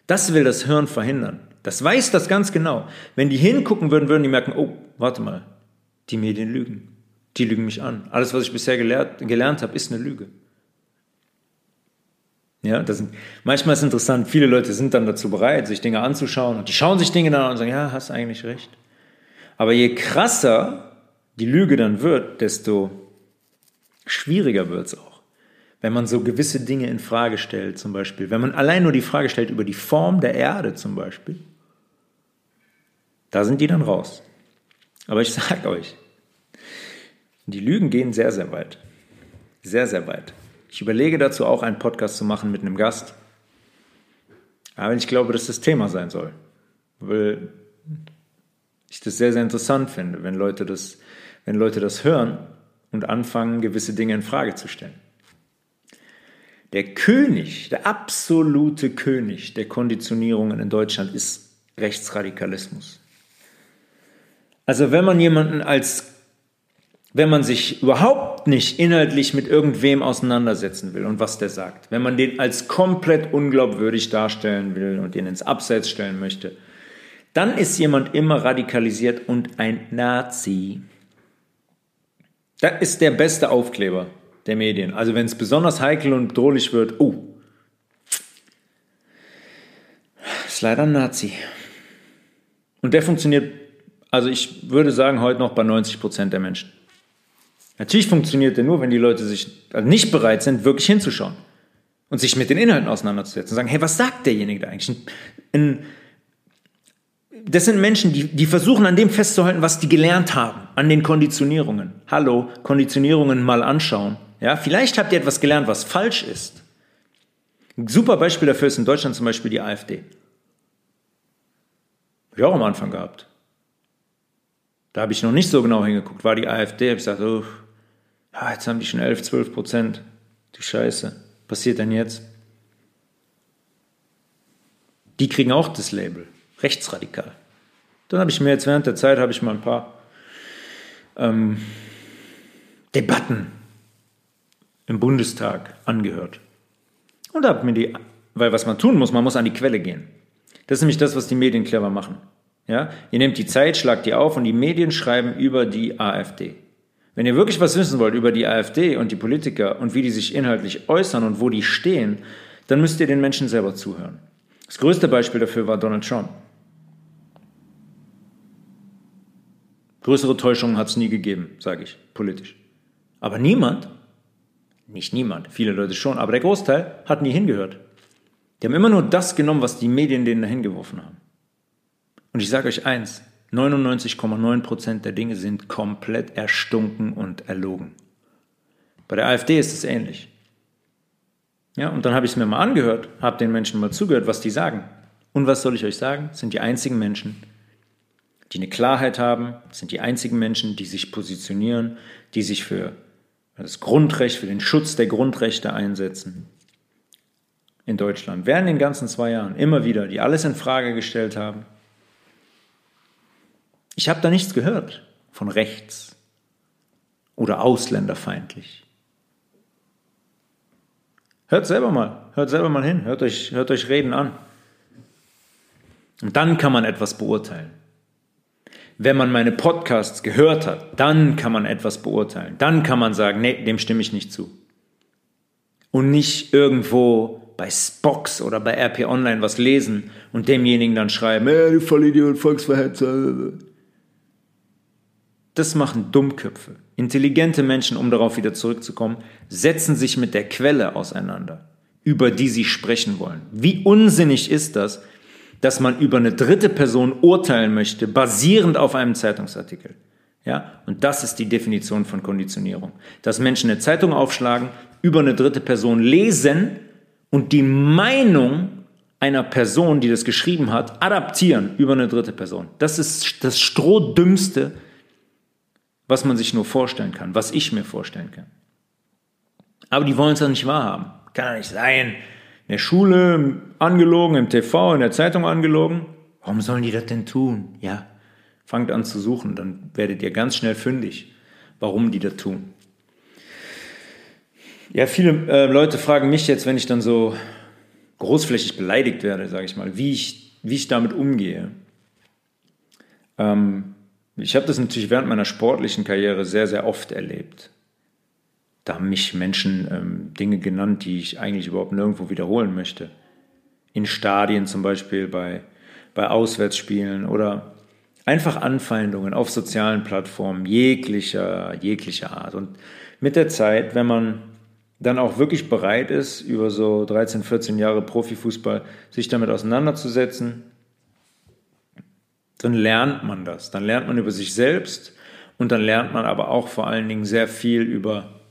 Das will das Hirn verhindern. Das weiß das ganz genau. Wenn die hingucken würden, würden die merken, oh, warte mal, die Medien lügen. Die lügen mich an. Alles, was ich bisher gelehrt, gelernt habe, ist eine Lüge. Ja, das sind, manchmal ist es interessant, viele Leute sind dann dazu bereit, sich Dinge anzuschauen und die schauen sich Dinge dann an und sagen, ja, hast eigentlich recht. Aber je krasser die Lüge dann wird, desto schwieriger wird es auch. Wenn man so gewisse Dinge in Frage stellt, zum Beispiel, wenn man allein nur die Frage stellt über die Form der Erde zum Beispiel, da sind die dann raus. Aber ich sage euch, die Lügen gehen sehr, sehr weit. Sehr, sehr weit. Ich überlege dazu auch einen Podcast zu machen mit einem Gast. Aber ich glaube, dass das Thema sein soll. Weil ich das sehr, sehr interessant finde, wenn Leute das wenn Leute das hören und anfangen, gewisse Dinge in Frage zu stellen. Der König, der absolute König der Konditionierungen in Deutschland ist Rechtsradikalismus. Also wenn man jemanden als, wenn man sich überhaupt nicht inhaltlich mit irgendwem auseinandersetzen will und was der sagt, wenn man den als komplett unglaubwürdig darstellen will und den ins Abseits stellen möchte, dann ist jemand immer radikalisiert und ein Nazi. Das ist der beste Aufkleber der Medien. Also wenn es besonders heikel und bedrohlich wird, oh, ist leider ein Nazi. Und der funktioniert, also ich würde sagen, heute noch bei 90 Prozent der Menschen. Natürlich funktioniert der nur, wenn die Leute sich also nicht bereit sind, wirklich hinzuschauen und sich mit den Inhalten auseinanderzusetzen und sagen, hey, was sagt derjenige da eigentlich? Ein, das sind Menschen, die, die versuchen an dem festzuhalten, was die gelernt haben, an den Konditionierungen. Hallo, Konditionierungen mal anschauen. Ja, vielleicht habt ihr etwas gelernt, was falsch ist. Ein super Beispiel dafür ist in Deutschland zum Beispiel die AfD. Habe ich auch am Anfang gehabt. Da habe ich noch nicht so genau hingeguckt. War die AfD, habe ich gesagt, oh, jetzt haben die schon 11, 12 Prozent. Die Scheiße. Passiert denn jetzt? Die kriegen auch das Label. Rechtsradikal. Dann habe ich mir jetzt während der Zeit habe ich mal ein paar ähm, Debatten im Bundestag angehört. Und habe mir die, weil was man tun muss, man muss an die Quelle gehen. Das ist nämlich das, was die Medien clever machen. Ja? Ihr nehmt die Zeit, schlagt die auf und die Medien schreiben über die AfD. Wenn ihr wirklich was wissen wollt über die AfD und die Politiker und wie die sich inhaltlich äußern und wo die stehen, dann müsst ihr den Menschen selber zuhören. Das größte Beispiel dafür war Donald Trump. Größere Täuschungen hat es nie gegeben, sage ich, politisch. Aber niemand, nicht niemand, viele Leute schon, aber der Großteil hat nie hingehört. Die haben immer nur das genommen, was die Medien denen dahin geworfen haben. Und ich sage euch eins, 99,9% der Dinge sind komplett erstunken und erlogen. Bei der AfD ist es ähnlich. Ja, und dann habe ich es mir mal angehört, habe den Menschen mal zugehört, was die sagen. Und was soll ich euch sagen? Sind die einzigen Menschen, die eine Klarheit haben, sind die einzigen Menschen, die sich positionieren, die sich für das Grundrecht, für den Schutz der Grundrechte einsetzen. In Deutschland. Während den ganzen zwei Jahren immer wieder, die alles in Frage gestellt haben, ich habe da nichts gehört von rechts oder ausländerfeindlich. Hört selber mal, hört selber mal hin, hört euch, hört euch Reden an. Und dann kann man etwas beurteilen. Wenn man meine Podcasts gehört hat, dann kann man etwas beurteilen. Dann kann man sagen, nee, dem stimme ich nicht zu. Und nicht irgendwo bei Spox oder bei RP Online was lesen und demjenigen dann schreiben, ey, du Vollidiot, Volksverhetzer. Das machen Dummköpfe. Intelligente Menschen, um darauf wieder zurückzukommen, setzen sich mit der Quelle auseinander, über die sie sprechen wollen. Wie unsinnig ist das, dass man über eine dritte Person urteilen möchte, basierend auf einem Zeitungsartikel? Ja, und das ist die Definition von Konditionierung. Dass Menschen eine Zeitung aufschlagen, über eine dritte Person lesen und die Meinung einer Person, die das geschrieben hat, adaptieren über eine dritte Person. Das ist das Strohdümmste, was man sich nur vorstellen kann, was ich mir vorstellen kann. Aber die wollen es ja nicht wahrhaben. Kann ja nicht sein. In der Schule angelogen, im TV, in der Zeitung angelogen. Warum sollen die das denn tun? Ja, fangt an zu suchen, dann werdet ihr ganz schnell fündig, warum die das tun. Ja, viele äh, Leute fragen mich jetzt, wenn ich dann so großflächig beleidigt werde, sage ich mal, wie ich, wie ich damit umgehe. Ähm, ich habe das natürlich während meiner sportlichen Karriere sehr, sehr oft erlebt. Da haben mich Menschen ähm, Dinge genannt, die ich eigentlich überhaupt nirgendwo wiederholen möchte. In Stadien zum Beispiel, bei, bei Auswärtsspielen oder einfach Anfeindungen auf sozialen Plattformen jeglicher, jeglicher Art. Und mit der Zeit, wenn man dann auch wirklich bereit ist, über so 13, 14 Jahre Profifußball sich damit auseinanderzusetzen, dann lernt man das. Dann lernt man über sich selbst und dann lernt man aber auch vor allen Dingen sehr viel über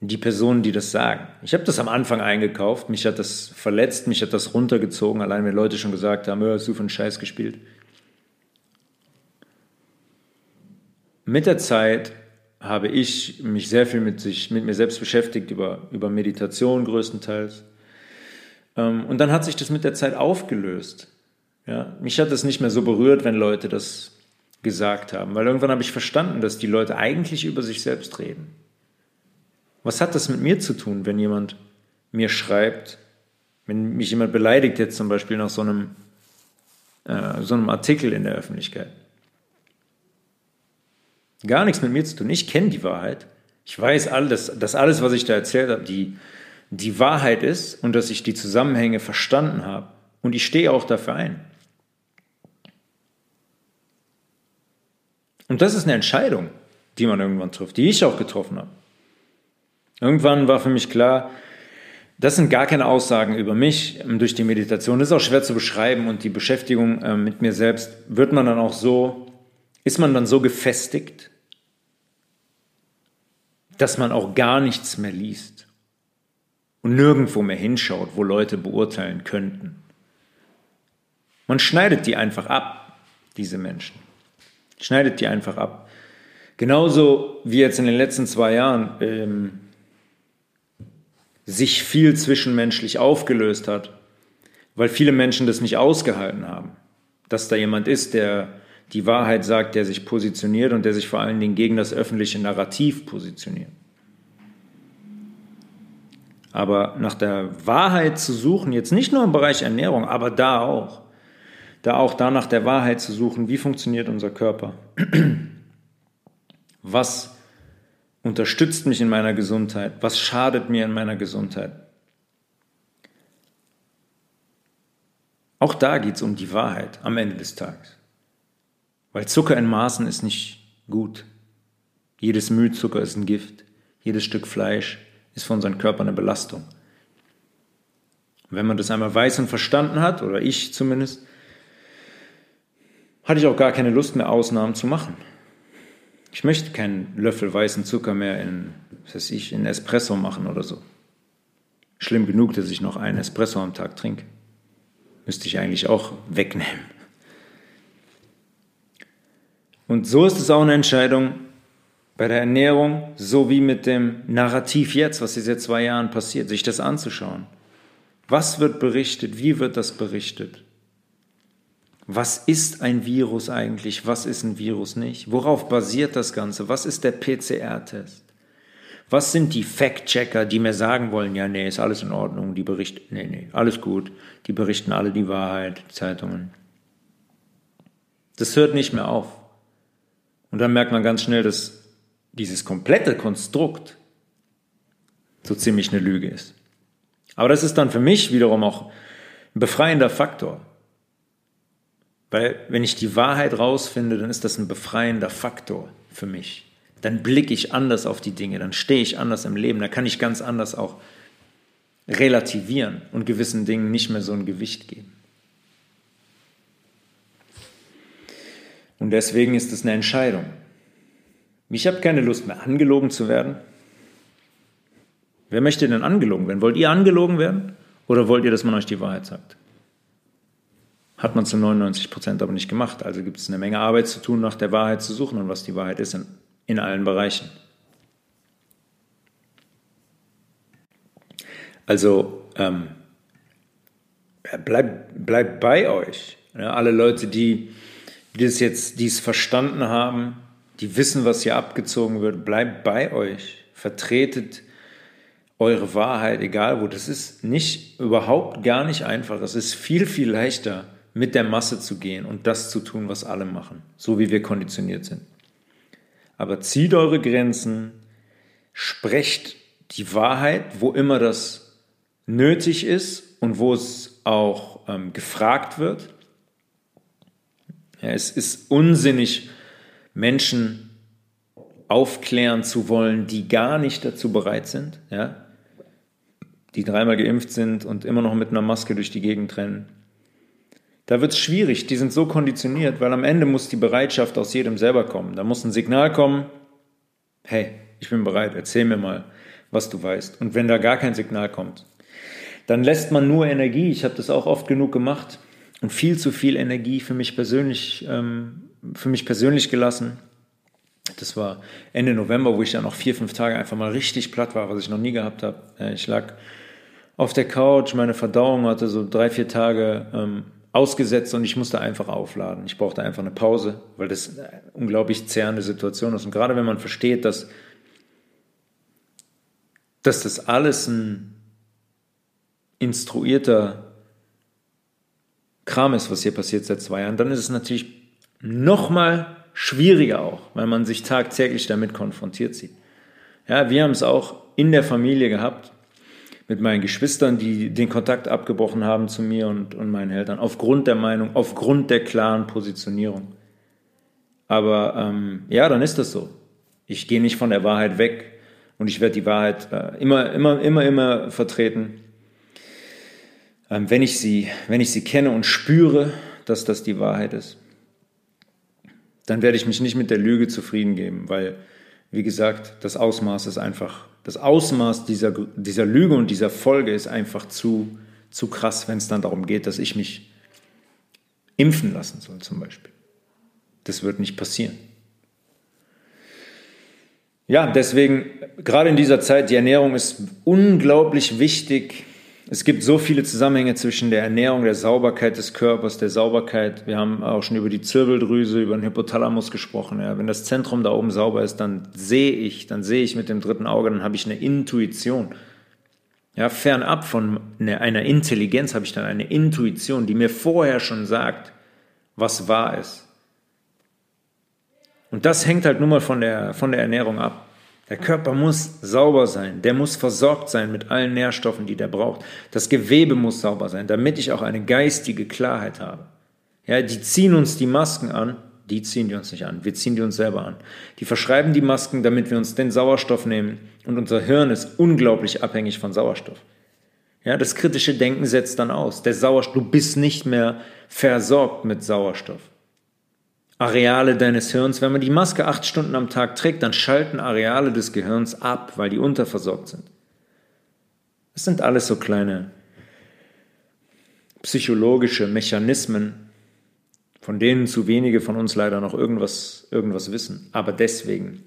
die Personen, die das sagen. Ich habe das am Anfang eingekauft, mich hat das verletzt, mich hat das runtergezogen, allein wenn Leute schon gesagt haben, hast du für einen Scheiß gespielt. Mit der Zeit habe ich mich sehr viel mit, sich, mit mir selbst beschäftigt, über, über Meditation größtenteils. Ähm, und dann hat sich das mit der Zeit aufgelöst. Ja, mich hat es nicht mehr so berührt, wenn Leute das gesagt haben, weil irgendwann habe ich verstanden, dass die Leute eigentlich über sich selbst reden. Was hat das mit mir zu tun, wenn jemand mir schreibt, wenn mich jemand beleidigt jetzt zum Beispiel nach so einem, äh, so einem Artikel in der Öffentlichkeit? Gar nichts mit mir zu tun. Ich kenne die Wahrheit. Ich weiß alles, dass alles, was ich da erzählt habe, die, die Wahrheit ist und dass ich die Zusammenhänge verstanden habe. Und ich stehe auch dafür ein. Und das ist eine Entscheidung, die man irgendwann trifft, die ich auch getroffen habe. Irgendwann war für mich klar, Das sind gar keine Aussagen über mich ähm, durch die Meditation. Das ist auch schwer zu beschreiben und die Beschäftigung äh, mit mir selbst wird man dann auch so, ist man dann so gefestigt, dass man auch gar nichts mehr liest und nirgendwo mehr hinschaut, wo Leute beurteilen könnten. Man schneidet die einfach ab, diese Menschen. Schneidet die einfach ab. Genauso wie jetzt in den letzten zwei Jahren ähm, sich viel zwischenmenschlich aufgelöst hat, weil viele Menschen das nicht ausgehalten haben, dass da jemand ist, der die Wahrheit sagt, der sich positioniert und der sich vor allen Dingen gegen das öffentliche Narrativ positioniert. Aber nach der Wahrheit zu suchen, jetzt nicht nur im Bereich Ernährung, aber da auch, da auch da nach der Wahrheit zu suchen, wie funktioniert unser Körper? Was unterstützt mich in meiner Gesundheit? Was schadet mir in meiner Gesundheit? Auch da geht es um die Wahrheit am Ende des Tages. Weil Zucker in Maßen ist nicht gut. Jedes Müllzucker ist ein Gift. Jedes Stück Fleisch ist für unseren Körper eine Belastung. Wenn man das einmal weiß und verstanden hat, oder ich zumindest, hatte ich auch gar keine Lust mehr, Ausnahmen zu machen. Ich möchte keinen Löffel weißen Zucker mehr in, was weiß ich, in Espresso machen oder so. Schlimm genug, dass ich noch einen Espresso am Tag trinke. Müsste ich eigentlich auch wegnehmen. Und so ist es auch eine Entscheidung bei der Ernährung, so wie mit dem Narrativ jetzt, was seit zwei Jahren passiert, sich das anzuschauen. Was wird berichtet? Wie wird das berichtet? Was ist ein Virus eigentlich? Was ist ein Virus nicht? Worauf basiert das Ganze? Was ist der PCR-Test? Was sind die Fact-Checker, die mir sagen wollen, ja, nee, ist alles in Ordnung, die berichten, nee, nee, alles gut, die berichten alle die Wahrheit, Zeitungen. Das hört nicht mehr auf. Und dann merkt man ganz schnell, dass dieses komplette Konstrukt so ziemlich eine Lüge ist. Aber das ist dann für mich wiederum auch ein befreiender Faktor. Weil wenn ich die Wahrheit rausfinde, dann ist das ein befreiender Faktor für mich. Dann blicke ich anders auf die Dinge, dann stehe ich anders im Leben, dann kann ich ganz anders auch relativieren und gewissen Dingen nicht mehr so ein Gewicht geben. Und deswegen ist es eine Entscheidung. Ich habe keine Lust mehr, angelogen zu werden. Wer möchte denn angelogen werden? Wollt ihr angelogen werden? Oder wollt ihr, dass man euch die Wahrheit sagt? Hat man zu 99 Prozent aber nicht gemacht. Also gibt es eine Menge Arbeit zu tun, nach der Wahrheit zu suchen und was die Wahrheit ist in, in allen Bereichen. Also ähm, bleibt bleib bei euch. Ja, alle Leute, die, die das jetzt, die es verstanden haben, die wissen, was hier abgezogen wird, bleibt bei euch. Vertretet eure Wahrheit, egal wo. Das ist nicht überhaupt gar nicht einfach. Es ist viel, viel leichter, mit der Masse zu gehen und das zu tun, was alle machen, so wie wir konditioniert sind. Aber zieht eure Grenzen, sprecht die Wahrheit, wo immer das nötig ist und wo es auch ähm, gefragt wird. Ja, es ist unsinnig, Menschen aufklären zu wollen, die gar nicht dazu bereit sind, ja? die dreimal geimpft sind und immer noch mit einer Maske durch die Gegend rennen. Da wird es schwierig, die sind so konditioniert, weil am Ende muss die Bereitschaft aus jedem selber kommen. Da muss ein Signal kommen, hey, ich bin bereit, erzähl mir mal, was du weißt. Und wenn da gar kein Signal kommt, dann lässt man nur Energie, ich habe das auch oft genug gemacht, und viel zu viel Energie für mich persönlich, ähm, für mich persönlich gelassen. Das war Ende November, wo ich dann noch vier, fünf Tage einfach mal richtig platt war, was ich noch nie gehabt habe. Ich lag auf der Couch, meine Verdauung hatte so drei, vier Tage ähm, ausgesetzt und ich musste einfach aufladen. Ich brauchte einfach eine Pause, weil das eine unglaublich zehrende Situation ist. Und gerade wenn man versteht, dass, dass das alles ein instruierter Kram ist, was hier passiert seit zwei Jahren, dann ist es natürlich nochmal schwieriger auch, weil man sich tagtäglich damit konfrontiert sieht. Ja, wir haben es auch in der Familie gehabt mit meinen Geschwistern, die den Kontakt abgebrochen haben zu mir und, und meinen Eltern, aufgrund der Meinung, aufgrund der klaren Positionierung. Aber ähm, ja, dann ist das so. Ich gehe nicht von der Wahrheit weg und ich werde die Wahrheit äh, immer, immer, immer, immer vertreten. ähm, wenn, ich sie, wenn ich sie kenne und spüre, dass das die Wahrheit ist, dann werde ich mich nicht mit der Lüge zufrieden geben, weil, wie gesagt, das Ausmaß ist einfach, das Ausmaß dieser, dieser Lüge und dieser Folge ist einfach zu, zu krass, wenn es dann darum geht, dass ich mich impfen lassen soll zum Beispiel. Das wird nicht passieren. Ja, deswegen, gerade in dieser Zeit, die Ernährung ist unglaublich wichtig. Es gibt so viele Zusammenhänge zwischen der Ernährung, der Sauberkeit des Körpers, der Sauberkeit. Wir haben auch schon über die Zirbeldrüse, über den Hypothalamus gesprochen. Ja, wenn das Zentrum da oben sauber ist, dann sehe ich, dann sehe ich mit dem dritten Auge, dann habe ich eine Intuition. Ja, fernab von einer Intelligenz habe ich dann eine Intuition, die mir vorher schon sagt, was wahr ist. Und das hängt halt nun mal von der, von der Ernährung ab. Der Körper muss sauber sein, der muss versorgt sein mit allen Nährstoffen, die der braucht. Das Gewebe muss sauber sein, damit ich auch eine geistige Klarheit habe. Ja, die ziehen uns die Masken an, die ziehen die uns nicht an, wir ziehen die uns selber an. Die verschreiben die Masken, damit wir uns den Sauerstoff nehmen und unser Hirn ist unglaublich abhängig von Sauerstoff. Ja, das kritische Denken setzt dann aus. Der Sauerstoff, du bist nicht mehr versorgt mit Sauerstoff. Areale deines Hirns, wenn man die Maske acht Stunden am Tag trägt, dann schalten Areale des Gehirns ab, weil die unterversorgt sind. Das sind alles so kleine psychologische Mechanismen, von denen zu wenige von uns leider noch irgendwas, irgendwas wissen. Aber deswegen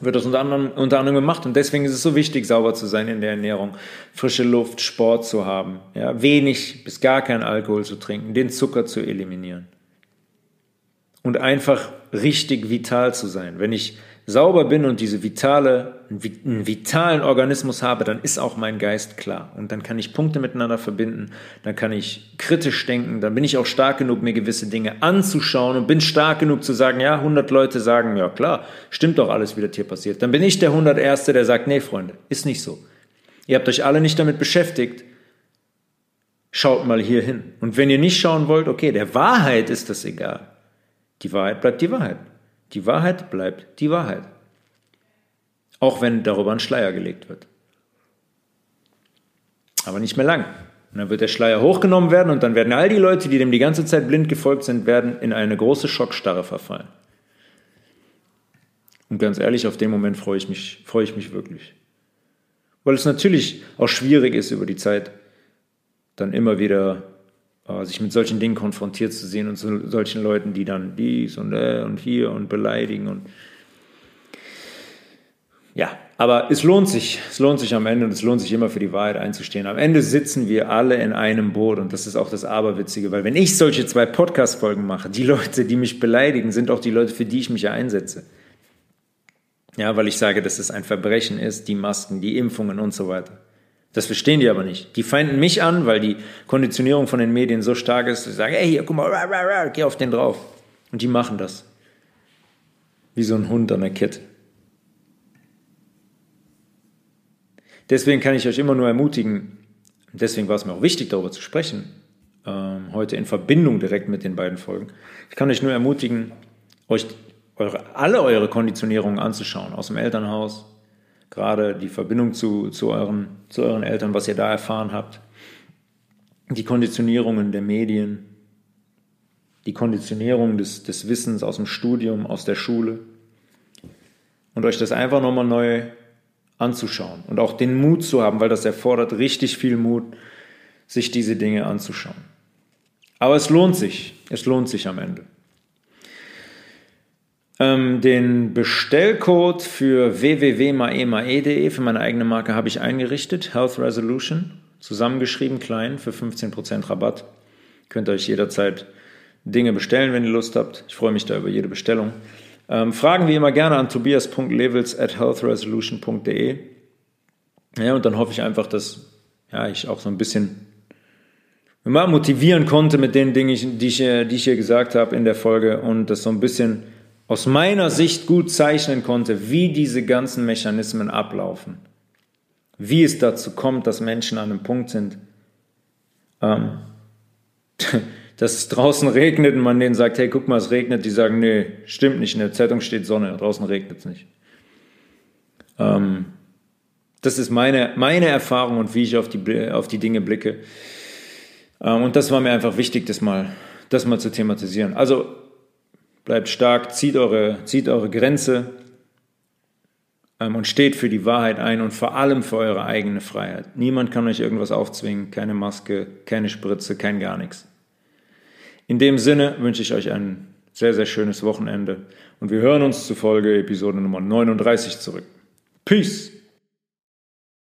wird das unter anderem, unter anderem gemacht und deswegen ist es so wichtig, sauber zu sein in der Ernährung, frische Luft, Sport zu haben, ja, wenig bis gar kein Alkohol zu trinken, den Zucker zu eliminieren und einfach richtig vital zu sein. Wenn ich sauber bin und diese vitale, einen vitalen Organismus habe, dann ist auch mein Geist klar. Und dann kann ich Punkte miteinander verbinden, dann kann ich kritisch denken, dann bin ich auch stark genug, mir gewisse Dinge anzuschauen und bin stark genug zu sagen, ja, 100 Leute sagen, ja klar, stimmt doch alles, wie das hier passiert. Dann bin ich der 101. der sagt, nee, Freunde, ist nicht so. Ihr habt euch alle nicht damit beschäftigt, schaut mal hier hin. Und wenn ihr nicht schauen wollt, okay, der Wahrheit ist das egal. Die Wahrheit bleibt die Wahrheit. Die Wahrheit bleibt die Wahrheit. Auch wenn darüber ein Schleier gelegt wird. Aber nicht mehr lang. Und dann wird der Schleier hochgenommen werden und dann werden all die Leute, die dem die ganze Zeit blind gefolgt sind, werden in eine große Schockstarre verfallen. Und ganz ehrlich, auf den Moment freue ich mich, freue ich mich wirklich. Weil es natürlich auch schwierig ist, über die Zeit dann immer wieder äh, sich mit solchen Dingen konfrontiert zu sehen und zu solchen Leuten, die dann dies und äh und hier und beleidigen und ja, aber es lohnt sich, es lohnt sich am Ende und es lohnt sich immer für die Wahrheit einzustehen. Am Ende sitzen wir alle in einem Boot und das ist auch das Aberwitzige, weil wenn ich solche zwei Podcast-Folgen mache, die Leute, die mich beleidigen, sind auch die Leute, für die ich mich einsetze. Ja, weil ich sage, dass es ein Verbrechen ist, die Masken, die Impfungen und so weiter. Das verstehen die aber nicht. Die feinden mich an, weil die Konditionierung von den Medien so stark ist, dass sie sagen, hey, hier, guck mal, rah, rah, rah, geh auf den drauf. Und die machen das. Wie so ein Hund an der Kette. Deswegen kann ich euch immer nur ermutigen, deswegen war es mir auch wichtig, darüber zu sprechen, ähm, heute in Verbindung direkt mit den beiden Folgen. Ich kann euch nur ermutigen, euch eure, alle eure Konditionierungen anzuschauen, aus dem Elternhaus, gerade die Verbindung zu, zu, euren, zu euren Eltern, was ihr da erfahren habt, die Konditionierungen der Medien, die Konditionierung des, des Wissens aus dem Studium, aus der Schule und euch das einfach nochmal neu anzuschauen und auch den Mut zu haben, weil das erfordert richtig viel Mut, sich diese Dinge anzuschauen. Aber es lohnt sich, es lohnt sich am Ende. Ähm, den Bestellcode für www.maemae.de für meine eigene Marke habe ich eingerichtet. Health Resolution, zusammengeschrieben, klein, für 15% Rabatt. Könnt ihr euch jederzeit Dinge bestellen, wenn ihr Lust habt. Ich freue mich da über jede Bestellung. Ähm, Fragen wie immer gerne an tobias.levels at healthresolution.de. Ja, und dann hoffe ich einfach, dass ja, ich auch so ein bisschen mal motivieren konnte mit den Dingen, die ich, die ich hier gesagt habe in der Folge und das so ein bisschen aus meiner Sicht gut zeichnen konnte, wie diese ganzen Mechanismen ablaufen. Wie es dazu kommt, dass Menschen an einem Punkt sind, ähm, dass es draußen regnet und man denen sagt, hey, guck mal, es regnet. Die sagen, nee, stimmt nicht, in der Zeitung steht Sonne, draußen regnet es nicht. Ähm, das ist meine, meine Erfahrung und wie ich auf die, auf die Dinge blicke. Ähm, und das war mir einfach wichtig, das mal, das mal zu thematisieren. Also bleibt stark, zieht eure, zieht eure Grenze ähm, und steht für die Wahrheit ein und vor allem für eure eigene Freiheit. Niemand kann euch irgendwas aufzwingen, keine Maske, keine Spritze, kein gar nichts. In dem Sinne wünsche ich euch ein sehr, sehr schönes Wochenende und wir hören uns zu Folge Episode Nummer 39 zurück. Peace!